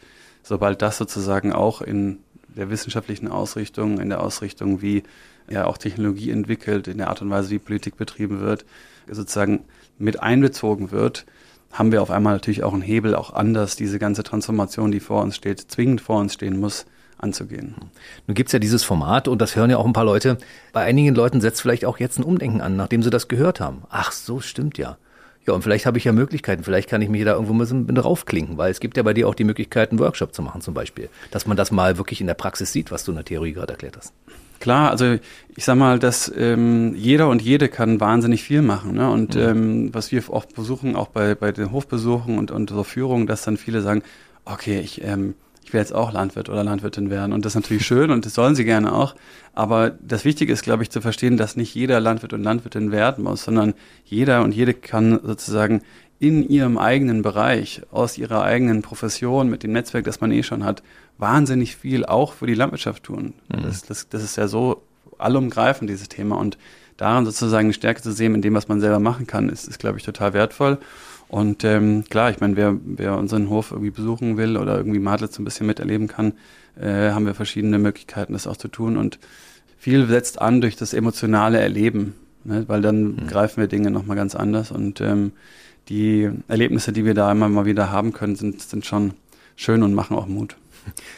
Speaker 3: sobald das sozusagen auch in der wissenschaftlichen Ausrichtung, in der Ausrichtung, wie ja auch Technologie entwickelt, in der Art und Weise, wie Politik betrieben wird, sozusagen mit einbezogen wird, haben wir auf einmal natürlich auch einen Hebel, auch anders diese ganze Transformation, die vor uns steht, zwingend vor uns stehen muss, anzugehen.
Speaker 2: Nun gibt's ja dieses Format und das hören ja auch ein paar Leute. Bei einigen Leuten setzt vielleicht auch jetzt ein Umdenken an, nachdem sie das gehört haben. Ach, so stimmt ja. Ja, und vielleicht habe ich ja Möglichkeiten. Vielleicht kann ich mich da irgendwo ein bisschen draufklinken, weil es gibt ja bei dir auch die Möglichkeit, einen Workshop zu machen zum Beispiel. Dass man das mal wirklich in der Praxis sieht, was du in der Theorie gerade erklärt hast.
Speaker 3: Klar, also ich sag mal, dass ähm, jeder und jede kann wahnsinnig viel machen. Ne? Und mhm. ähm, was wir oft besuchen, auch bei, bei den Hofbesuchen und, und so Führungen, dass dann viele sagen, okay, ich, ähm, ich will jetzt auch Landwirt oder Landwirtin werden. Und das ist natürlich schön und das sollen sie gerne auch. Aber das Wichtige ist, glaube ich, zu verstehen, dass nicht jeder Landwirt und Landwirtin werden muss, sondern jeder und jede kann sozusagen in ihrem eigenen Bereich, aus ihrer eigenen Profession, mit dem Netzwerk, das man eh schon hat, wahnsinnig viel auch für die Landwirtschaft tun. Mhm. Das, das, das ist ja so allumgreifend, dieses Thema. Und daran sozusagen eine Stärke zu sehen in dem, was man selber machen kann, ist, ist glaube ich, total wertvoll. Und ähm, klar, ich meine, wer, wer unseren Hof irgendwie besuchen will oder irgendwie Madlitz ein bisschen miterleben kann, äh, haben wir verschiedene Möglichkeiten, das auch zu tun. Und viel setzt an durch das emotionale Erleben, ne? weil dann mhm. greifen wir Dinge nochmal ganz anders. Und ähm, die Erlebnisse, die wir da immer mal wieder haben können, sind, sind schon schön und machen auch Mut.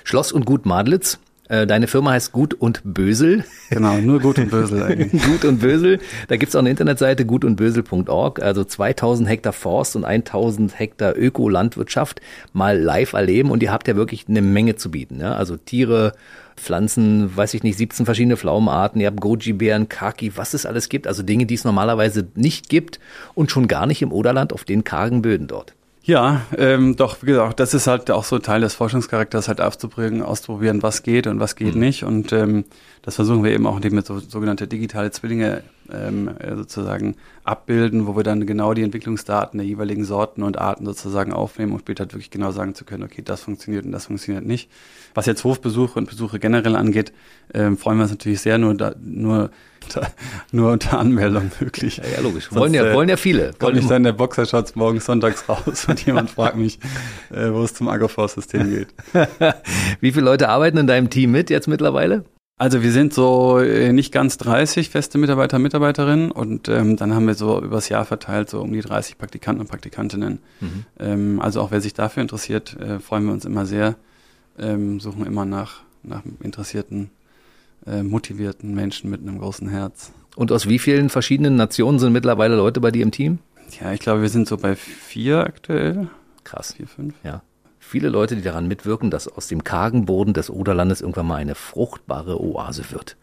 Speaker 2: Schloss und Gut Madlitz. Äh, deine Firma heißt Gut und Bösel.
Speaker 3: Genau, nur Gut und Bösel
Speaker 2: eigentlich. Gut und Bösel. Da gibt's auch eine Internetseite gutundbösel.org, also 2000 Hektar Forst und 1000 Hektar Ökolandwirtschaft mal live erleben und ihr habt ja wirklich eine Menge zu bieten. Ja? Also Tiere, Pflanzen, weiß ich nicht, 17 verschiedene Pflaumenarten, ihr habt Goji-Beeren, Kaki, was es alles gibt. Also Dinge, die es normalerweise nicht gibt und schon gar nicht im Oderland auf den kargen Böden dort.
Speaker 3: Ja, ähm, doch, wie gesagt, das ist halt auch so Teil des Forschungscharakters, halt aufzubringen, auszuprobieren, was geht und was geht mhm. nicht. Und ähm, das versuchen wir eben auch, indem wir so sogenannte digitale Zwillinge ähm, äh, sozusagen abbilden, wo wir dann genau die Entwicklungsdaten der jeweiligen Sorten und Arten sozusagen aufnehmen und später halt wirklich genau sagen zu können, okay, das funktioniert und das funktioniert nicht. Was jetzt Hofbesuche und Besuche generell angeht, ähm, freuen wir uns natürlich sehr, nur, da, nur nur unter Anmeldung möglich.
Speaker 2: Ja, ja logisch. Wollen ja, äh, wollen ja viele.
Speaker 3: Komme ich dann in der Boxershorts morgens sonntags raus und jemand fragt mich, äh, wo es zum Agroforce-System geht.
Speaker 2: Wie viele Leute arbeiten in deinem Team mit jetzt mittlerweile?
Speaker 3: Also wir sind so äh, nicht ganz 30 feste Mitarbeiter, Mitarbeiterinnen und ähm, dann haben wir so übers Jahr verteilt so um die 30 Praktikanten und Praktikantinnen. Mhm. Ähm, also auch wer sich dafür interessiert, äh, freuen wir uns immer sehr, ähm, suchen immer nach, nach interessierten äh, motivierten Menschen mit einem großen Herz.
Speaker 2: Und aus wie vielen verschiedenen Nationen sind mittlerweile Leute bei dir im Team?
Speaker 3: Ja, ich glaube, wir sind so bei vier aktuell.
Speaker 2: Krass. Vier, fünf. Ja. Viele Leute, die daran mitwirken, dass aus dem kargen Boden des Oderlandes irgendwann mal eine fruchtbare Oase wird.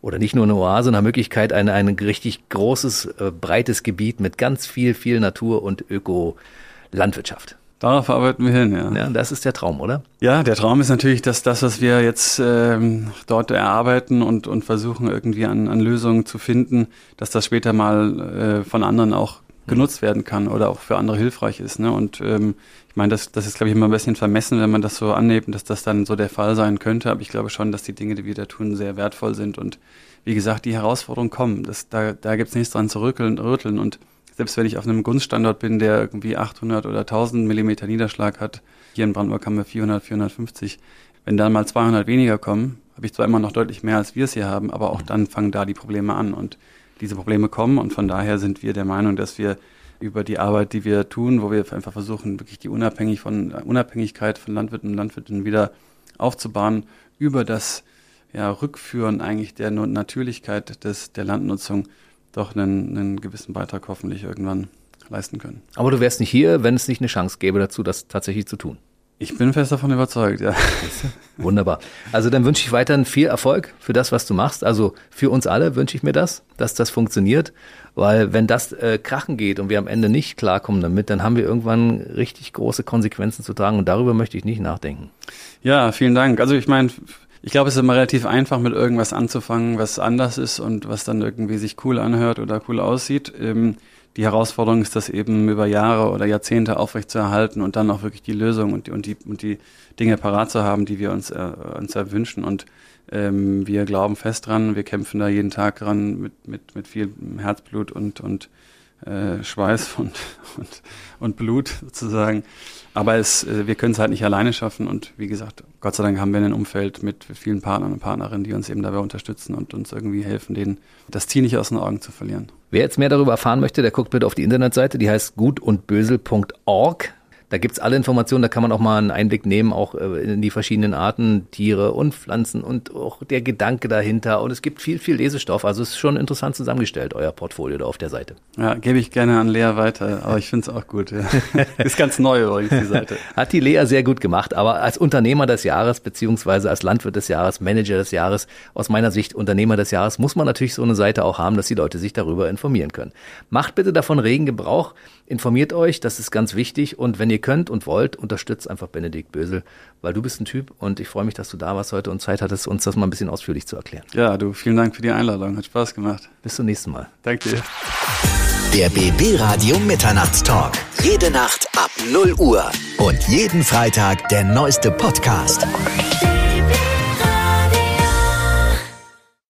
Speaker 2: Oder nicht nur eine Oase, eine Möglichkeit, ein, ein richtig großes, äh, breites Gebiet mit ganz viel, viel Natur und Öko-Landwirtschaft.
Speaker 3: Darauf arbeiten wir hin, ja.
Speaker 2: Ja, das ist der Traum, oder?
Speaker 3: Ja, der Traum ist natürlich, dass das, was wir jetzt ähm, dort erarbeiten und, und versuchen irgendwie an, an Lösungen zu finden, dass das später mal äh, von anderen auch genutzt werden kann oder auch für andere hilfreich ist. Ne? Und ähm, ich meine, das, das ist, glaube ich, immer ein bisschen vermessen, wenn man das so annimmt, dass das dann so der Fall sein könnte. Aber ich glaube schon, dass die Dinge, die wir da tun, sehr wertvoll sind. Und wie gesagt, die Herausforderungen kommen. Das, da da gibt es nichts dran zu rütteln, rütteln. Und selbst wenn ich auf einem Gunststandort bin, der irgendwie 800 oder 1000 Millimeter Niederschlag hat, hier in Brandenburg haben wir 400, 450. Wenn dann mal 200 weniger kommen, habe ich zwar immer noch deutlich mehr, als wir es hier haben, aber auch dann fangen da die Probleme an und diese Probleme kommen und von daher sind wir der Meinung, dass wir über die Arbeit, die wir tun, wo wir einfach versuchen, wirklich die Unabhängig von, Unabhängigkeit von Landwirten und Landwirtinnen wieder aufzubauen, über das ja, Rückführen eigentlich der Natürlichkeit des, der Landnutzung doch einen, einen gewissen Beitrag hoffentlich irgendwann leisten können.
Speaker 2: Aber du wärst nicht hier, wenn es nicht eine Chance gäbe dazu, das tatsächlich zu tun.
Speaker 3: Ich bin fest davon überzeugt, ja.
Speaker 2: Wunderbar. Also dann wünsche ich weiterhin viel Erfolg für das, was du machst. Also für uns alle wünsche ich mir das, dass das funktioniert. Weil wenn das äh, krachen geht und wir am Ende nicht klarkommen damit, dann haben wir irgendwann richtig große Konsequenzen zu tragen und darüber möchte ich nicht nachdenken.
Speaker 3: Ja, vielen Dank. Also ich meine, ich glaube, es ist immer relativ einfach, mit irgendwas anzufangen, was anders ist und was dann irgendwie sich cool anhört oder cool aussieht. Ähm, die Herausforderung ist, das eben über Jahre oder Jahrzehnte aufrechtzuerhalten und dann auch wirklich die Lösung und die, und die, und die Dinge parat zu haben, die wir uns, äh, uns erwünschen. Und ähm, wir glauben fest dran, wir kämpfen da jeden Tag dran mit, mit, mit viel Herzblut und, und äh, Schweiß und, und, und Blut sozusagen. Aber es, äh, wir können es halt nicht alleine schaffen und wie gesagt, Gott sei Dank haben wir ein Umfeld mit vielen Partnern und Partnerinnen, die uns eben dabei unterstützen und uns irgendwie helfen, denen das Ziel nicht aus den Augen zu verlieren.
Speaker 2: Wer jetzt mehr darüber erfahren möchte, der guckt bitte auf die Internetseite, die heißt gutundbösel.org. Da gibt's alle Informationen, da kann man auch mal einen Einblick nehmen, auch äh, in die verschiedenen Arten, Tiere und Pflanzen und auch der Gedanke dahinter. Und es gibt viel, viel Lesestoff. Also es ist schon interessant zusammengestellt, euer Portfolio da auf der Seite.
Speaker 3: Ja, gebe ich gerne an Lea weiter, aber ich finde es auch gut. Ja. ist ganz neu übrigens, die Seite.
Speaker 2: Hat die Lea sehr gut gemacht, aber als Unternehmer des Jahres, beziehungsweise als Landwirt des Jahres, Manager des Jahres, aus meiner Sicht Unternehmer des Jahres, muss man natürlich so eine Seite auch haben, dass die Leute sich darüber informieren können. Macht bitte davon regen Gebrauch, informiert euch, das ist ganz wichtig und wenn ihr könnt und wollt, unterstützt einfach Benedikt Bösel, weil du bist ein Typ und ich freue mich, dass du da warst heute und Zeit hattest, uns das mal ein bisschen ausführlich zu erklären.
Speaker 3: Ja, du, vielen Dank für die Einladung. Hat Spaß gemacht.
Speaker 2: Bis zum nächsten Mal.
Speaker 3: Danke dir.
Speaker 1: Der BB Radio Mitternachtstalk. Jede Nacht ab 0 Uhr. Und jeden Freitag der neueste Podcast.